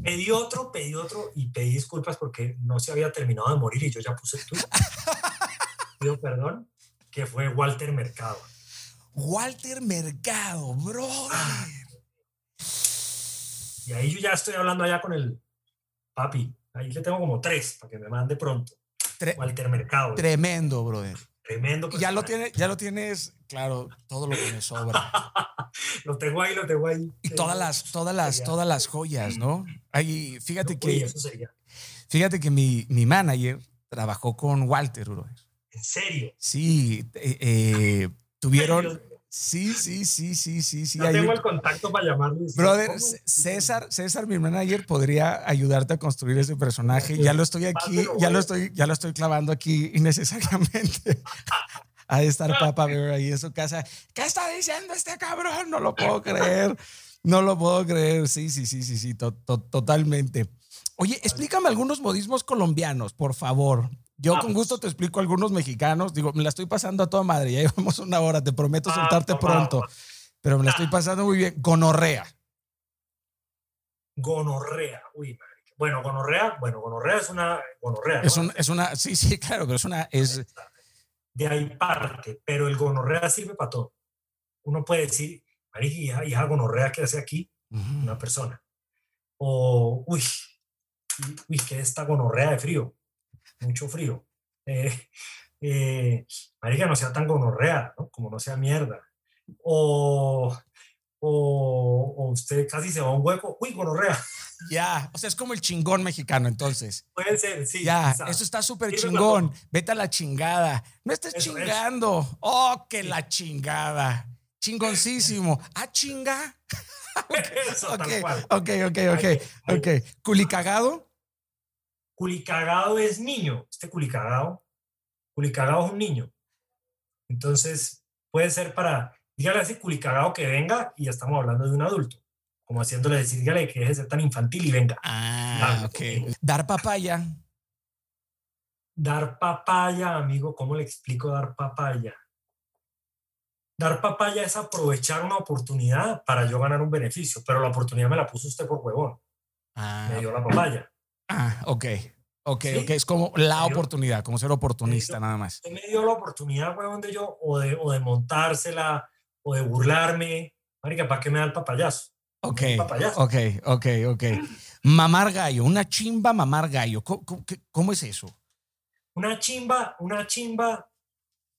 Pedí otro, pedí otro y pedí disculpas porque no se había terminado de morir y yo ya puse el Pido perdón que fue Walter Mercado. Walter Mercado, bro. Y ahí yo ya estoy hablando allá con el papi. Ahí le tengo como tres para que me mande pronto. Walter Mercado. Tremendo, brother. Tremendo. Ya lo, tiene, ya lo tienes, claro, todo lo que me sobra. lo tengo ahí, lo tengo ahí. Y todas las, todas las, todas las joyas, ¿no? Ahí, fíjate que. Eso sería. Fíjate que mi, mi manager trabajó con Walter, brother. ¿En serio? Sí, eh, eh, tuvieron... Sí, sí, sí, sí, sí, sí. No tengo el contacto para llamarle. Brother, César, César, mi manager, podría ayudarte a construir ese personaje. Ya lo estoy aquí, ya lo estoy, ya lo estoy clavando aquí innecesariamente. a estar Papa Bear ahí en su casa. ¿Qué está diciendo este cabrón? No lo puedo creer. No lo puedo creer. Sí, sí, sí, sí, sí, totalmente. Oye, explícame algunos modismos colombianos, por favor. Yo con gusto te explico algunos mexicanos. Digo, me la estoy pasando a toda madre. Ya llevamos una hora. Te prometo soltarte pronto. Pero me la estoy pasando muy bien. Gonorrea. Gonorrea. Uy, Bueno, gonorrea, bueno, gonorrea es una gonorrea. Es, es una, sí, sí, claro, pero es una, es... De ahí parte, pero el gonorrea sirve para todo. Uno puede decir, hija, hija gonorrea que hace aquí una persona. O, uy, uy, que esta gonorrea de frío mucho frío. Eh, eh, marica, no sea tan gonorrea, ¿no? Como no sea mierda. O, o, usted casi se va a un hueco, uy, gonorrea. Ya, o sea, es como el chingón mexicano, entonces. Puede ser, sí. Ya, eso está súper chingón. Vete a la chingada. No estés chingando. Oh, que la chingada. Chingoncísimo. Ah, chinga. Eso, okay, ok, ok, ok, ok. ¿Culicagado? Culicagado es niño, este culicagado, culicagado es un niño. Entonces, puede ser para, dígale a ese culicagado que venga y ya estamos hablando de un adulto. Como haciéndole decir, dígale que deje de ser tan infantil y venga. Ah, ok. Dar papaya. Dar papaya, amigo, ¿cómo le explico dar papaya? Dar papaya es aprovechar una oportunidad para yo ganar un beneficio, pero la oportunidad me la puso usted por huevón. Ah, me dio la papaya. Ah, ok. Ok, ok, es como la oportunidad, como ser oportunista nada más. me dio la oportunidad, huevón, de yo, o de, o de montársela, o de burlarme. Marica, ¿para qué me da el papayazo? Ok, ok, ok, ok. Mamar gallo, una chimba mamar gallo. ¿Cómo, es eso? Una chimba, una chimba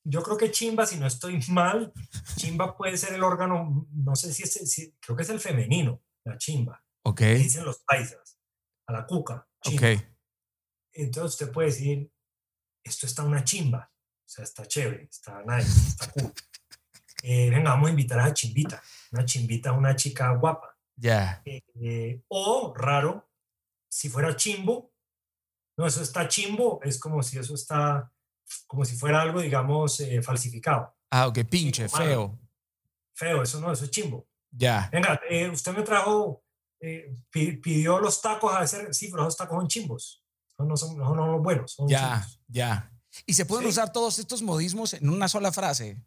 yo creo que chimba, si no estoy mal, chimba puede ser el órgano, no sé si es, creo que es el femenino, la chimba. Ok. Dicen los paisas, a la cuca. Chimba. Ok. Entonces usted puede decir, esto está una chimba, o sea, está chévere, está nice, está cool. Eh, venga, vamos a invitar a la chimbita, una chimbita, una chica guapa. Ya. Eh, o raro, si fuera chimbo, no, eso está chimbo, es como si eso está, como si fuera algo, digamos, eh, falsificado. Ah, ok, pinche, feo. Feo, eso no, eso es chimbo. Ya. Venga, usted me trajo, pidió los tacos a hacer, sí, pero esos tacos son chimbos, no son, no son los buenos. Son ya, ya. ¿Y se pueden usar todos estos modismos en una sola frase?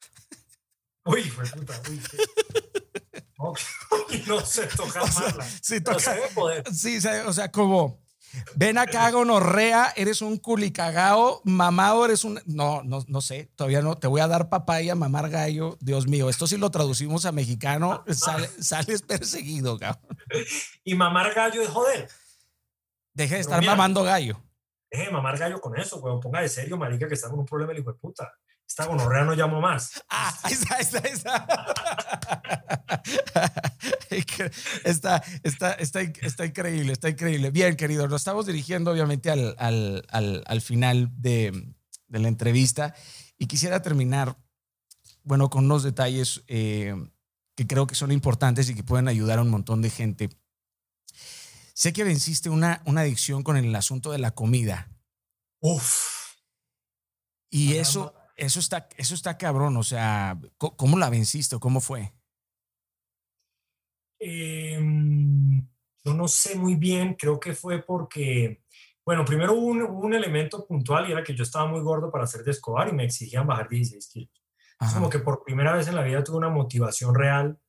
Uy, fue puta, uy. no sé tocar Sí, toca, sí, o sea, como, ven acá, gonorrea, eres un culicagao, mamado, eres un... No, no, no sé, todavía no, te voy a dar papaya, mamar gallo, Dios mío, esto si lo traducimos a mexicano, sales perseguido, cabrón. Y mamar gallo es joder. Deje de estar mamando gallo. Deje de mamar gallo con eso, weón, ponga de serio, marica, que está con un problema el hijo de puta. Esta gonorrea no llamo más. Ah, ahí está, ahí está, ahí está. está, está, está, increíble, está increíble. Bien, querido, nos estamos dirigiendo obviamente al, al, al, al final de, de, la entrevista y quisiera terminar, bueno, con unos detalles eh, que creo que son importantes y que pueden ayudar a un montón de gente. Sé que venciste una, una adicción con el asunto de la comida. Uf. Y eso, eso está, eso está cabrón, o sea, ¿cómo la venciste cómo fue? Em, yo no sé muy bien, creo que fue porque, bueno, primero hubo un, elemento puntual y era que yo estaba muy gordo para hacer de Escobar y me exigían bajar 16 kilos. Es como que por primera vez en la vida tuve una motivación real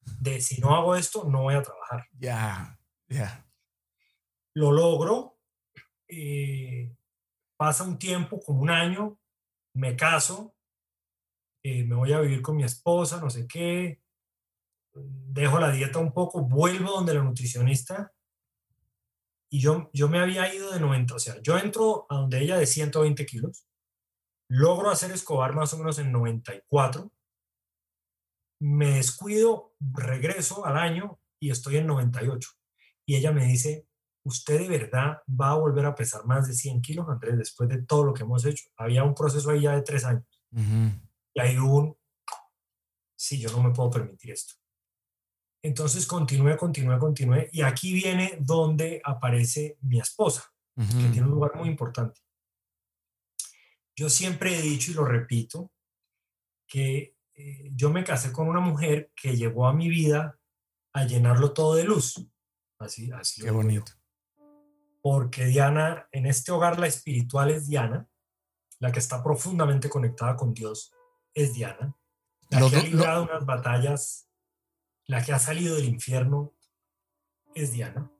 de si no hago esto, no voy a trabajar. Ya, ya. Lo logro. Eh, pasa un tiempo, como un año, me caso, eh, me voy a vivir con mi esposa, no sé qué, dejo la dieta un poco, vuelvo donde la nutricionista y yo, yo me había ido de 90, o sea, yo entro a donde ella de 120 kilos, logro hacer escobar más o menos en 94, me descuido, regreso al año y estoy en 98. Y ella me dice, ¿usted de verdad va a volver a pesar más de 100 kilos, Andrés, después de todo lo que hemos hecho? Había un proceso ahí ya de tres años. Y hay un, sí, yo no me puedo permitir esto. Entonces continué, continué, continué. Y aquí viene donde aparece mi esposa, que tiene un lugar muy importante. Yo siempre he dicho y lo repito, que eh, yo me casé con una mujer que llegó a mi vida a llenarlo todo de luz. Así, así. Qué bonito porque Diana, en este hogar la espiritual es Diana, la que está profundamente conectada con Dios es Diana, la que ha librado unas batallas, la que ha salido del infierno es Diana.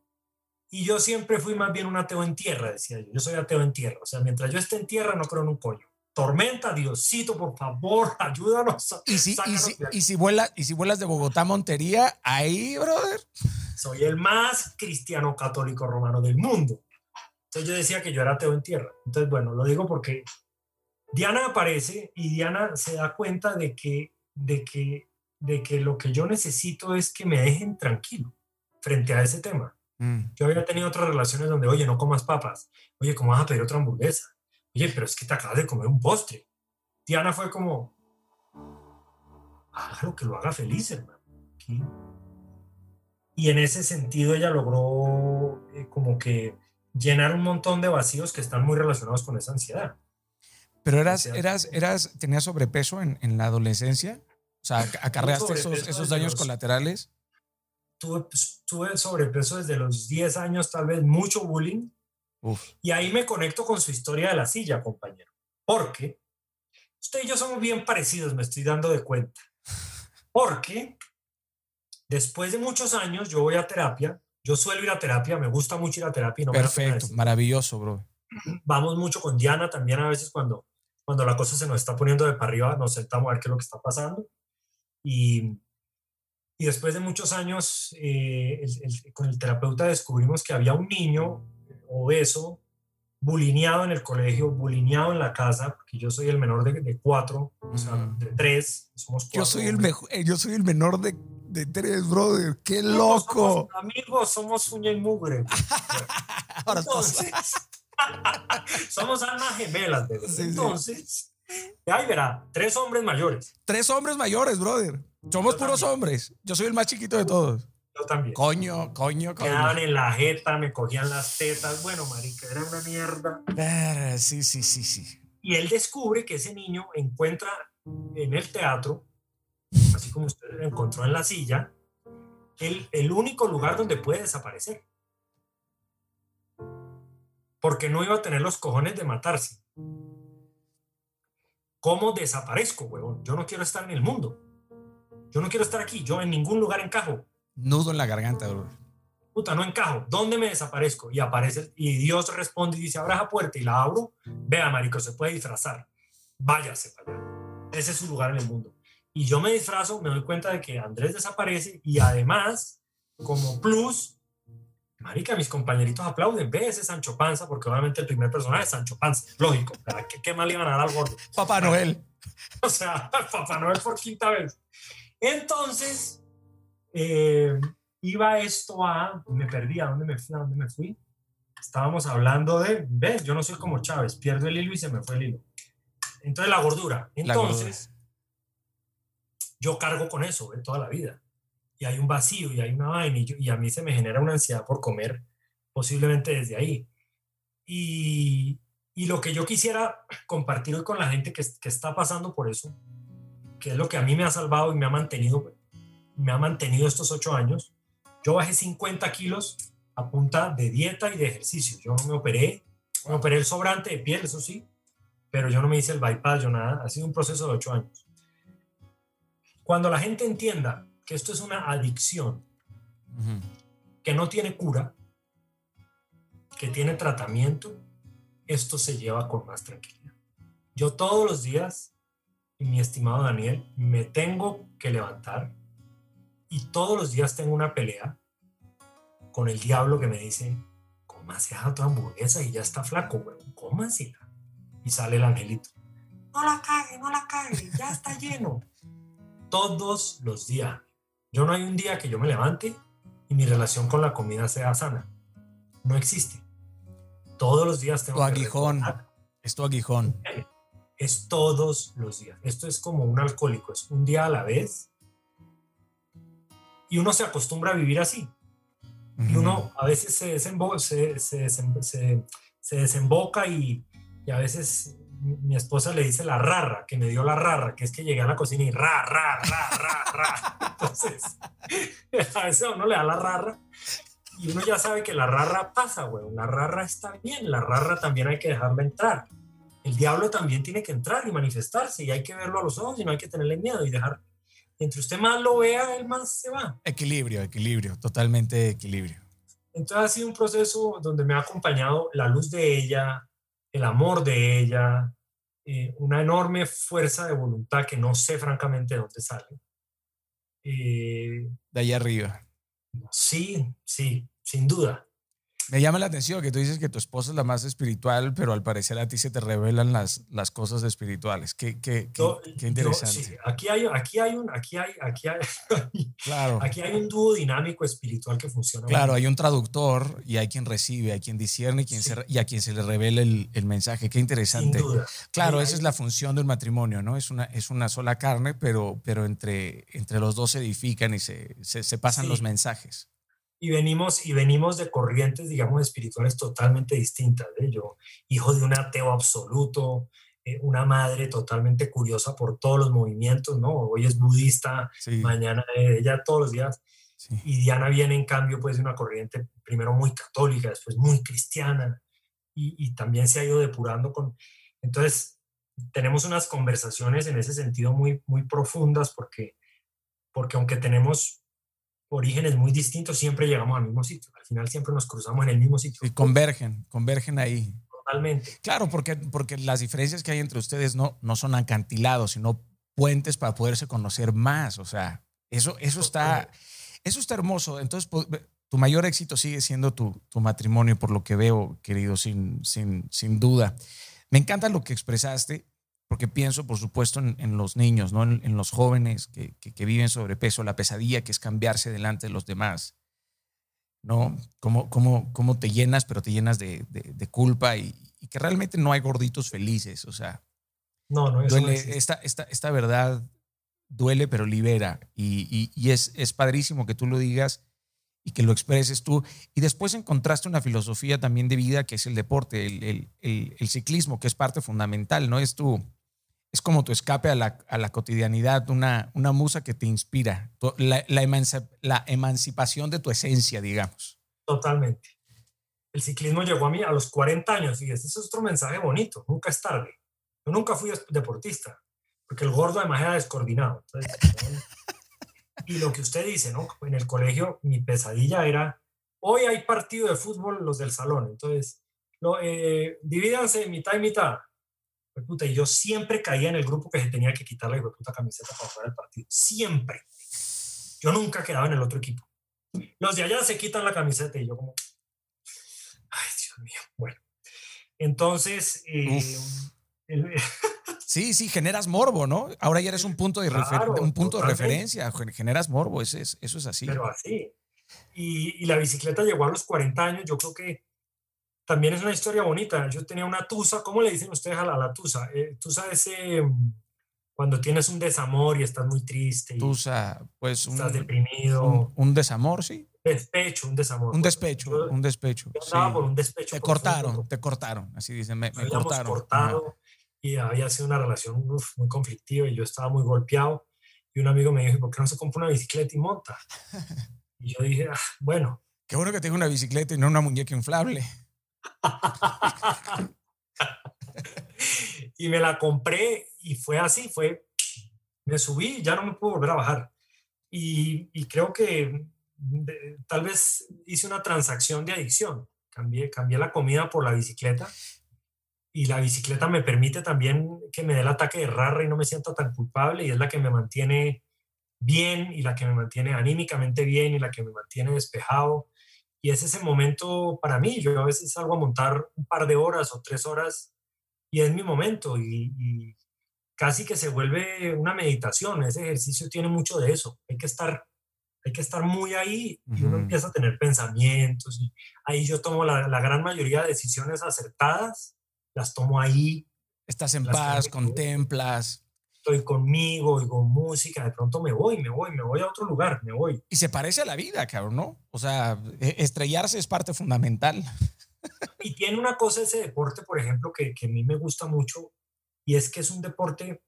Y yo siempre fui más bien un ateo en tierra, decía yo. Yo soy ateo en tierra. O sea, mientras yo esté en tierra no creo en un coño. Tormenta, Diosito, por favor, ayúdanos. Y si, y si, y si, vuela, y si vuelas de Bogotá a Montería, ahí, brother soy el más cristiano católico romano del mundo. Entonces yo decía que yo era ateo en tierra. Entonces, bueno, lo digo porque Diana aparece y Diana se da cuenta de que, de que, de que lo que yo necesito es que me dejen tranquilo frente a ese tema. Mm. Yo había tenido otras relaciones donde, oye, no comas papas. Oye, ¿cómo vas a pedir otra hamburguesa? Oye, pero es que te acabas de comer un postre. Diana fue como, hágalo que lo haga feliz, hermano. Y en ese sentido ella logró eh, como que llenar un montón de vacíos que están muy relacionados con esa ansiedad. Pero eras, eras, eras, tenías sobrepeso en, en la adolescencia, o sea, acarreaste esos, esos daños colaterales. Tuve, pues, tuve sobrepeso desde los 10 años, tal vez mucho bullying. Y ahí me conecto con su historia de la silla, compañero. Porque usted y yo somos bien parecidos, me estoy dando de cuenta. Porque Después de muchos años, yo voy a terapia. Yo suelo ir a terapia, me gusta mucho ir a terapia. Perfecto, maravilloso, bro. Vamos mucho con Diana también a veces cuando, cuando la cosa se nos está poniendo de para arriba, nos sentamos a ver qué es lo que está pasando. Y, y después de muchos años, eh, con el terapeuta descubrimos que había un niño obeso bulineado en el colegio, bulineado en la casa, porque yo soy el menor de, cuatro, o sea, de tres, somos cuatro. Yo soy el, mejor, eh, yo soy el menor de, de tres, brother. ¡Qué loco! amigos, somos uña y mugre. Ahora Entonces, somos almas gemelas, bebé. Entonces, ahí verá, tres hombres mayores. Tres hombres mayores, brother. Somos puros hombres. Yo soy el más chiquito de todos. Yo también. Coño, coño, coño. Quedaban en la jeta, me cogían las tetas. Bueno, marica, era una mierda. Sí, sí, sí, sí. Y él descubre que ese niño encuentra en el teatro, así como usted lo encontró en la silla, el, el único lugar donde puede desaparecer. Porque no iba a tener los cojones de matarse. ¿Cómo desaparezco, huevón? Yo no quiero estar en el mundo. Yo no quiero estar aquí. Yo en ningún lugar encajo nudo en la garganta, bro. Puta, no encajo. ¿Dónde me desaparezco? Y aparece, y Dios responde y dice, abra la puerta y la abro. Vea, marico, se puede disfrazar. Váyase para allá. Ese es su lugar en el mundo. Y yo me disfrazo, me doy cuenta de que Andrés desaparece y además, como plus, marica, mis compañeritos aplauden. Ve ese Sancho Panza, porque obviamente el primer personaje es Sancho Panza. Lógico. ¿Qué, qué mal iban a dar al gordo? Papá Noel. O sea, Papá Noel por quinta vez. Entonces, eh, iba esto a, me perdí, ¿a dónde me fui? ¿A dónde me fui? Estábamos hablando de, ves, yo no soy como Chávez, pierdo el hilo y se me fue el hilo. Entonces la gordura. Entonces, yo cargo con eso toda la vida. Y hay un vacío y hay una vaina y, a mí se me genera una ansiedad por comer, posiblemente desde ahí. Y, y lo que yo quisiera compartir hoy con la gente que, que está pasando por eso, que es lo que a mí me ha salvado y me ha mantenido me ha mantenido estos ocho años. Yo bajé 50 kilos a punta de dieta y de ejercicio. Yo me operé, me operé el sobrante de piel, eso sí, pero yo no me hice el bypass, yo nada. Ha sido un proceso de ocho años. Cuando la gente entienda que esto es una adicción, que no tiene cura, que tiene tratamiento, esto se lleva con más tranquilidad. Yo todos los días, mi estimado Daniel, me tengo que levantar y todos los días tengo una pelea con el diablo que me dice, cómase a tu hamburguesa y ya está flaco, güey, cómasela. Y sale el angelito, no la cague, no la cague, ya está lleno. Todos los días. Yo no hay un día que yo me levante y mi relación con la comida sea sana. No existe. Todos los días tengo tu aguijón. Es tu aguijón. Es todos los días. Esto es como un alcohólico, es un día a la vez y uno se acostumbra a vivir así. Y uno a veces se, desemboca, se, se, se, desemboca y, y, a veces mi esposa le dice la rara, que me dio la rara, que es que llegué a la cocina y ra, ra, ra, ra, ra. Entonces, a veces uno le da la rara y uno ya sabe que la rara pasa, güey. La rara está bien, la rara también hay que dejarla entrar. El diablo también tiene que entrar y manifestarse y hay que verlo a los ojos y no hay que tenerle miedo y dejar entre usted más lo vea, él más se va. Equilibrio, equilibrio, totalmente equilibrio. Entonces ha sido un proceso donde me ha acompañado la luz de ella, el amor de ella, eh, una enorme fuerza de voluntad que no sé francamente de dónde sale. Eh, de ahí arriba. Sí, sí, sin duda. Me llama la atención que tú dices que tu esposa es la más espiritual, pero al parecer a ti se te revelan las, las cosas espirituales. Qué, qué, qué, interesante. Aquí hay, aquí hay un, aquí hay, aquí hay, claro. aquí hay un dúo dinámico espiritual que funciona. Claro, hay un traductor y hay quien recibe, hay quien discierne y, quien se, y a quien se le revela el, el, mensaje. Qué interesante. Sin duda. Claro, esa es la función del matrimonio, ¿no? Es una, es una sola carne, pero, pero entre, entre los dos se edifican y se, se, se pasan los mensajes y venimos, y venimos de corrientes, digamos, espirituales totalmente distintas. ¿eh? Yo, hijo de un ateo absoluto, eh, una madre totalmente curiosa por todos los movimientos, ¿no? Hoy es budista, mañana ella todos los días. Y Diana viene, en cambio, pues de una corriente primero muy católica, después muy cristiana, y, y también se ha ido depurando con... Entonces, tenemos unas conversaciones en ese sentido muy, muy profundas porque, porque aunque tenemos orígenes muy distintos, siempre llegamos al mismo sitio. Al final siempre nos cruzamos en el mismo sitio. Y convergen, convergen ahí. Totalmente. Claro, porque, porque las diferencias que hay entre ustedes no, no son acantilados, sino puentes para poderse conocer más. O sea, eso, eso, está, eso está hermoso. Entonces, tu mayor éxito sigue siendo tu, tu, matrimonio, por lo que veo, querido, sin, sin, sin duda. Me encanta lo que expresaste, porque pienso, por supuesto, en, los niños, ¿no? en, los jóvenes que, que, viven sobrepeso, la pesadilla que es cambiarse delante de los demás. ¿no? Cómo, cómo, cómo te llenas, pero te llenas de, de, culpa y, y, que realmente no hay gorditos felices. O sea, no, no, duele, esta, esta, esta verdad duele, pero libera. Y, y, y, es, es padrísimo que tú lo digas y que lo expreses tú. Y después encontraste una filosofía también de vida que es el deporte, el, el, el, ciclismo, que es parte fundamental, ¿no? Es tu, es como tu escape a la, a la cotidianidad, una, una musa que te inspira, la, la, emancipación de tu esencia, digamos. Totalmente. El ciclismo llegó a mí a los 40 años y ese es otro mensaje bonito, nunca es tarde. Yo nunca fui deportista, porque el gordo además era descoordinado. y lo que usted dice, ¿no? En el colegio mi pesadilla era, hoy hay partido de fútbol los del salón, entonces, lo, eh, divídanse mitad y mitad. Puta, y yo siempre caía en el grupo que se tenía que quitar la puta camiseta para jugar el partido. Siempre. Yo nunca quedaba en el otro equipo. Los de allá se quitan la camiseta y yo como, ay, Dios mío. Bueno, entonces... Eh, Sí, sí, generas morbo, ¿no? Ahora ya eres un punto de, un punto de referencia, generas morbo, eso es, eso es así. Pero así. Y, y, la bicicleta llegó a los 40 años, yo creo que también es una historia bonita. Yo tenía una tusa, ¿cómo le dicen ustedes a la, tusa? Eh, tusa es cuando tienes un desamor y estás muy triste. Y tusa, pues estás deprimido. Un, desamor, sí. Despecho, un desamor. Un despecho, un despecho. Yo por un despecho. Te cortaron, te cortaron, así dicen, me, me cortaron. cortado y había sido una relación muy conflictiva y yo estaba muy golpeado. Y un amigo me dijo, ¿por qué no se compra una bicicleta y monta? Y yo dije, ah, bueno. Qué bueno que tenga una bicicleta y no una muñeca inflable. y me la compré y fue así, fue, me subí ya no me puedo volver a bajar. Y, creo que tal vez hice una transacción de adicción. Cambié, cambié la comida por la bicicleta y la bicicleta me permite también que me dé el ataque de rara y no me sienta tan culpable y es la que me mantiene bien y la que me mantiene anímicamente bien y la que me mantiene despejado. Y es ese momento para mí. Yo a veces salgo a montar un par de horas o tres horas y es mi momento y, casi que se vuelve una meditación. Ese ejercicio tiene mucho de eso. Hay que estar, hay que estar muy ahí y uno empieza a tener pensamientos. Y ahí yo tomo la, la gran mayoría de decisiones acertadas las tomo ahí. Estás en paz, contemplas. Estoy conmigo, y con música, de pronto me voy, me voy, me voy a otro lugar, me voy. Y se parece a la vida, cabrón, ¿no? O sea, e, estrellarse es parte fundamental. Y tiene una cosa ese deporte, por ejemplo, que, que a mí me gusta mucho, y es que es un deporte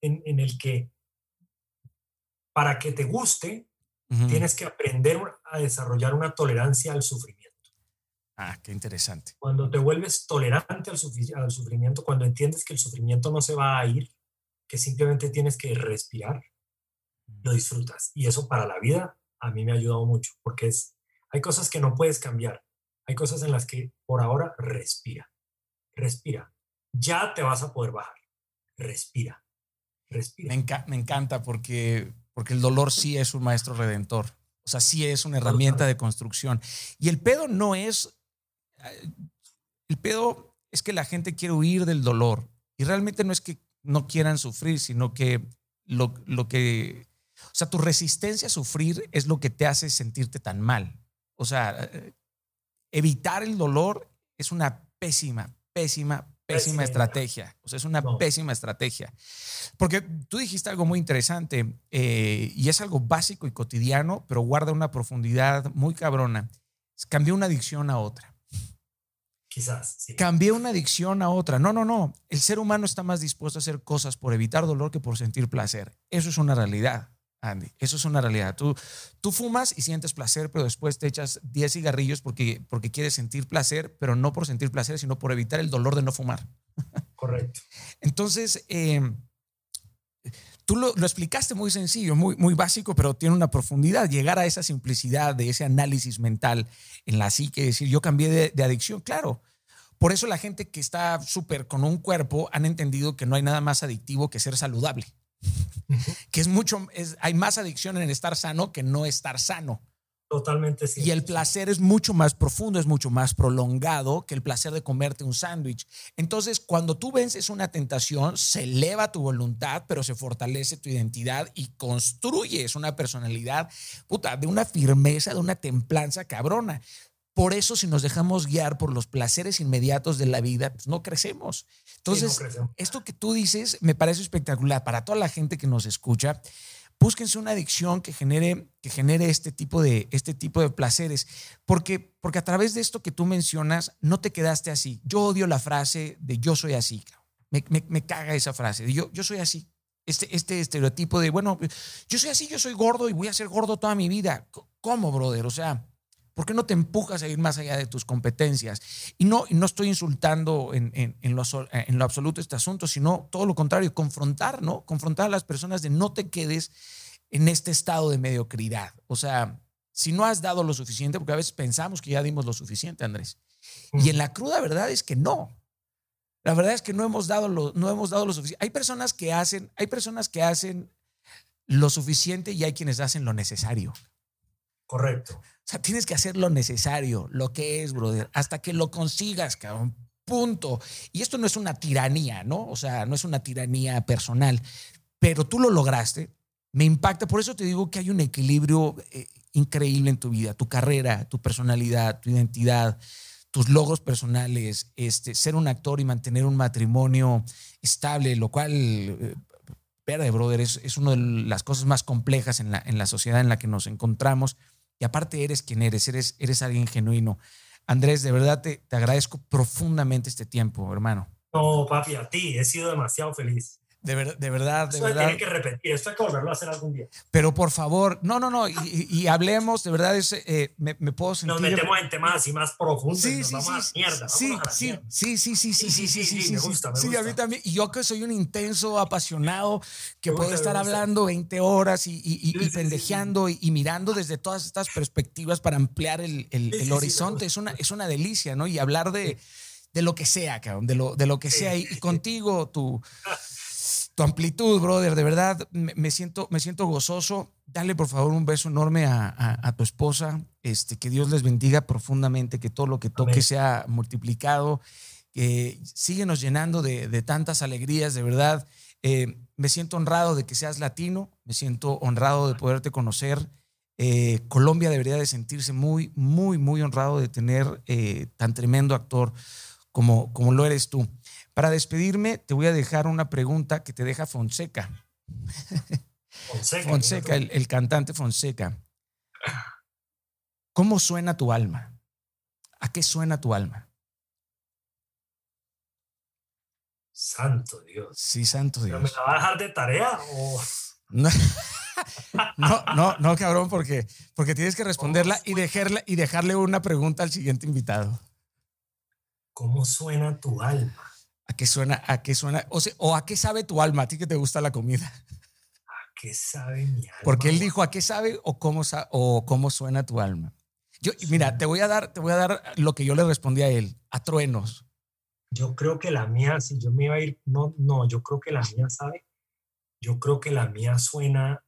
en, en el que para que te guste, tienes que aprender a desarrollar una tolerancia al sufrimiento. Ah, qué interesante. Cuando te vuelves tolerante al, sufrimiento, cuando entiendes que el sufrimiento no se va a ir, que simplemente tienes que respirar, lo disfrutas. Y eso para la vida a mí me ha ayudado mucho, porque es, hay cosas que no puedes cambiar. Hay cosas en las que por ahora respira. Respira. Ya te vas a poder bajar. Respira. Respira. Me, me encanta porque, porque el dolor sí es un maestro redentor. O sea, sí es una herramienta de construcción. Y el pedo no es el pedo es que la gente quiere huir del dolor y realmente no es que no quieran sufrir, sino que lo, lo que, o sea, tu resistencia a sufrir es lo que te hace sentirte tan mal. O sea, evitar el dolor es una pésima, pésima, pésima estrategia. O sea, es una pésima estrategia. Porque tú dijiste algo muy interesante eh, y es algo básico y cotidiano, pero guarda una profundidad muy cabrona. Cambió una adicción a otra. Quizás, sí. Cambié una adicción a otra. No, no, no. El ser humano está más dispuesto a hacer cosas por evitar dolor que por sentir placer. Eso es una realidad, Andy. Eso es una realidad. Tú, tú fumas y sientes placer, pero después te echas 10 cigarrillos porque, porque quieres sentir placer, pero no por sentir placer, sino por evitar el dolor de no fumar. Correcto. Entonces, em, tú lo, explicaste muy sencillo, muy, muy básico, pero tiene una profundidad. Llegar a esa simplicidad de ese análisis mental en la psique, decir, yo cambié de, adicción, claro. Por eso la gente que está súper con un cuerpo han entendido que no hay nada más adictivo que ser saludable. que es mucho, es, hay más adicción en estar sano que no estar sano. Totalmente sí. Y el placer es mucho más profundo, es mucho más prolongado que el placer de comerte un sándwich. Entonces, cuando tú vences una tentación, se eleva tu voluntad, pero se fortalece tu identidad y construyes una personalidad puta, de una firmeza, de una templanza cabrona. Por eso, si nos dejamos guiar por los placeres inmediatos de la vida, pues no crecemos. Entonces, Sí, no crecemos. esto que tú dices me parece espectacular para toda la gente que nos escucha. Búsquense una adicción que genere, que genere este, tipo de, este tipo de placeres, porque, porque a través de esto que tú mencionas, no te quedaste así. Yo odio la frase de yo soy así. Me, me- caga esa frase de yo, yo soy así. Este, este estereotipo de, bueno, yo soy así, yo soy gordo y voy a ser gordo toda mi vida. ¿Cómo, brother? O sea, ¿por qué no te empujas a ir más allá de tus competencias? Y no, y no estoy insultando en, en- en lo, en lo absoluto este asunto, sino todo lo contrario, confrontar, ¿no? Confrontar a las personas de no te quedes en este estado de mediocridad. O sea, si no has dado lo suficiente, porque a veces pensamos que ya dimos lo suficiente, Andrés. Y en la cruda verdad es que no. La verdad es que no hemos dado lo, no hemos dado lo suficiente. Hay personas que hacen, hay personas que hacen lo suficiente y hay quienes hacen lo necesario. Correcto. O sea, tienes que hacer lo necesario, lo que es, brother, hasta que lo consigas, cabrón. Punto. Y esto no es una tiranía, ¿no? O sea, no es una tiranía personal, pero tú lo lograste. Me impacta, por eso te digo que hay un equilibrio eh, increíble en tu vida, tu carrera, tu personalidad, tu identidad, tus logros personales, este, ser un actor y mantener un matrimonio estable, lo cual, eh, verde, brother, es, es una de las cosas más complejas en la, en la sociedad en la que nos encontramos. Y aparte eres quien eres, eres, eres alguien genuino. Andrés, de verdad te, te agradezco profundamente este tiempo, hermano. No, papi, a ti. He sido demasiado feliz. De, ver- de verdad, de Esto se verdad. tiene que repetir. Esto hay que volverlo a hacer algún día. Pero por favor, no, no, no, y, y- hablemos, de verdad, es, eh, me, me puedo sentir. Nos metemos en temas así más profundos. y Sí, sí, sí, mierda. sí, sí, sí, sí, sí, sí, sí, sí, sí, sí, me sí, gusta, me sí, a mí gusta. también. Y yo que soy un intenso, apasionado, que gusta, me estar gusta. hablando 20 horas y, y- y- pendejeando y, mirando desde todas estas perspectivas para ampliar el, el- el horizonte es una, es una delicia, ¿no? Y hablar de, de lo que sea, cabrón, de lo, de lo que sea. Y, y contigo, tu, tu amplitud, brother, de verdad, me, me siento, me siento gozoso. Dale, por favor, un beso enorme a, a- a tu esposa. Este, que Dios les bendiga profundamente, que todo lo que toque Amén. sea multiplicado. Que síguenos llenando de, de tantas alegrías, de verdad. Eh, me siento honrado de que seas latino, me siento honrado de poderte conocer. Eh, Colombia debería de sentirse muy, muy, muy honrado de tener eh, tan tremendo actor como, como lo eres tú. Para despedirme, te voy a dejar una pregunta que te deja Fonseca. Fonseca. Fonseca, el, el cantante Fonseca. ¿Cómo suena tu alma? ¿A qué suena tu alma? Santo Dios. Sí, santo ¿Pero me Dios. la va a dejar de tarea o No, no, no, no, cabrón, porque, porque tienes que responderla y dejarle, y dejarle una pregunta al siguiente invitado. cómo suena tu alma? ¿A qué suena? ¿A qué suena? O, sea, o a qué sabe tu alma? A ti que te gusta la comida. ¿A qué sabe mi alma? Porque él dijo a qué sabe o cómo, o cómo suena tu alma. Yo, mira, te voy a dar, te voy a dar lo que yo le respondí a él, a truenos. Yo creo que la mía, si yo me iba a ir, no, no, yo creo que la mía, ¿sabe? Yo creo que la mía suena,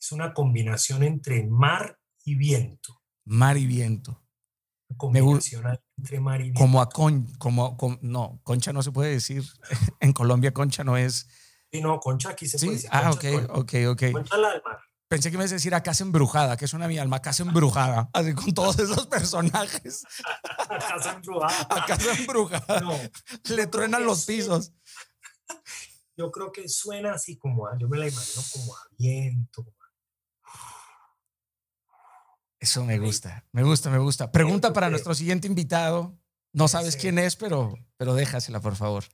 es una combinación entre mar y viento. Mar y viento. Ahí entre mar y. Como a con, como, com- no, concha no se puede decir. En Colombia concha no es. Sí, no, concha aquí se puede Sí, decir. ah, ok, ok, ok. Concha la del mar. Pensé que me ibas a decir a casa embrujada, que suena mi alma, casa embrujada, así con todos esos personajes, Casa embrujada. a casa embrujada, No, le truenan los pisos. yo creo que suena así como a, yo me la imagino como a viento. Eso me gusta, me gusta, me gusta. Pregunta para nuestro siguiente invitado. No sabes quién es, pero, pero déjasela, por favor.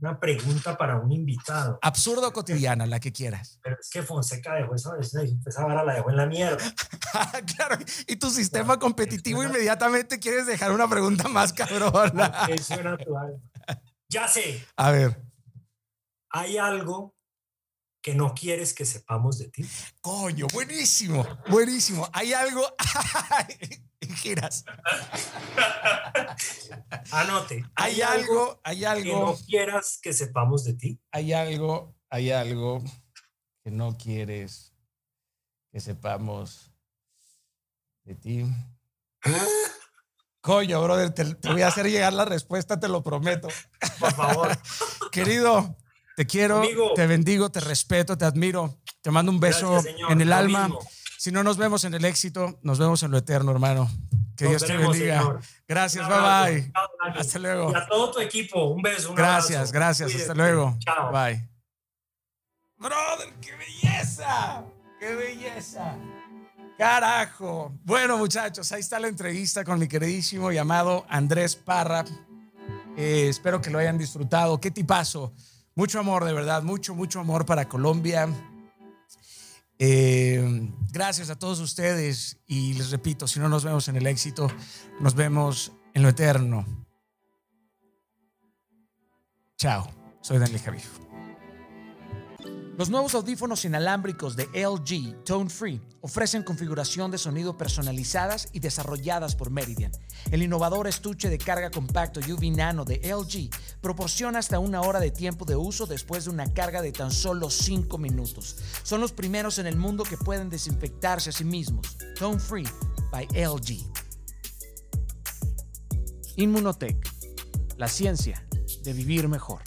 Una pregunta para un invitado. Absurdo cotidiana, la que quieras. Pero es que Fonseca dejó eso, esa, esa vara la dejó en la mierda. claro, y tu sistema competitivo inmediatamente quieres dejar una pregunta más cabrona. ¿A qué suena tu alma? Ya sé, A ver, hay algo que no quieres que sepamos de ti. coño, buenísimo, buenísimo. Hay algo. Giras. Anote. Hay algo, hay que no algo, quieras que sepamos de ti. hay algo, hay algo que no quieres que sepamos de ti. Coño, brother, te, voy a hacer llegar la respuesta, te lo prometo. Por favor. Querido, te quiero, te bendigo, te respeto, te admiro. Te mando un beso en el alma. Si no nos vemos en el éxito, nos vemos en lo eterno, hermano. Que Dios te bendiga. Gracias, bye bye. Hasta luego. Y a todo tu equipo, un beso. Un gracias, gracias. Hasta luego. Chao. Bye. Brother, qué belleza. Qué belleza. Carajo. Bueno, muchachos, ahí está la entrevista con mi queridísimo y amado Andrés Parra. Eh, espero que lo hayan disfrutado. Qué tipazo. Mucho amor, de verdad. Mucho, mucho amor para Colombia. Eh, gracias a todos ustedes y les repito, si no nos vemos en el éxito, nos vemos en lo eterno. Chao, soy Daniel Javif. Los nuevos audífonos inalámbricos de LG Tone Free ofrecen configuración de sonido personalizadas y desarrolladas por Meridian. El innovador estuche de carga compacto UV Nano de LG proporciona hasta una hora de tiempo de uso después de una carga de tan solo 5 minutos. Son los primeros en el mundo que pueden desinfectarse a sí mismos. Tone Free by LG. Inmunotech, la ciencia de vivir mejor.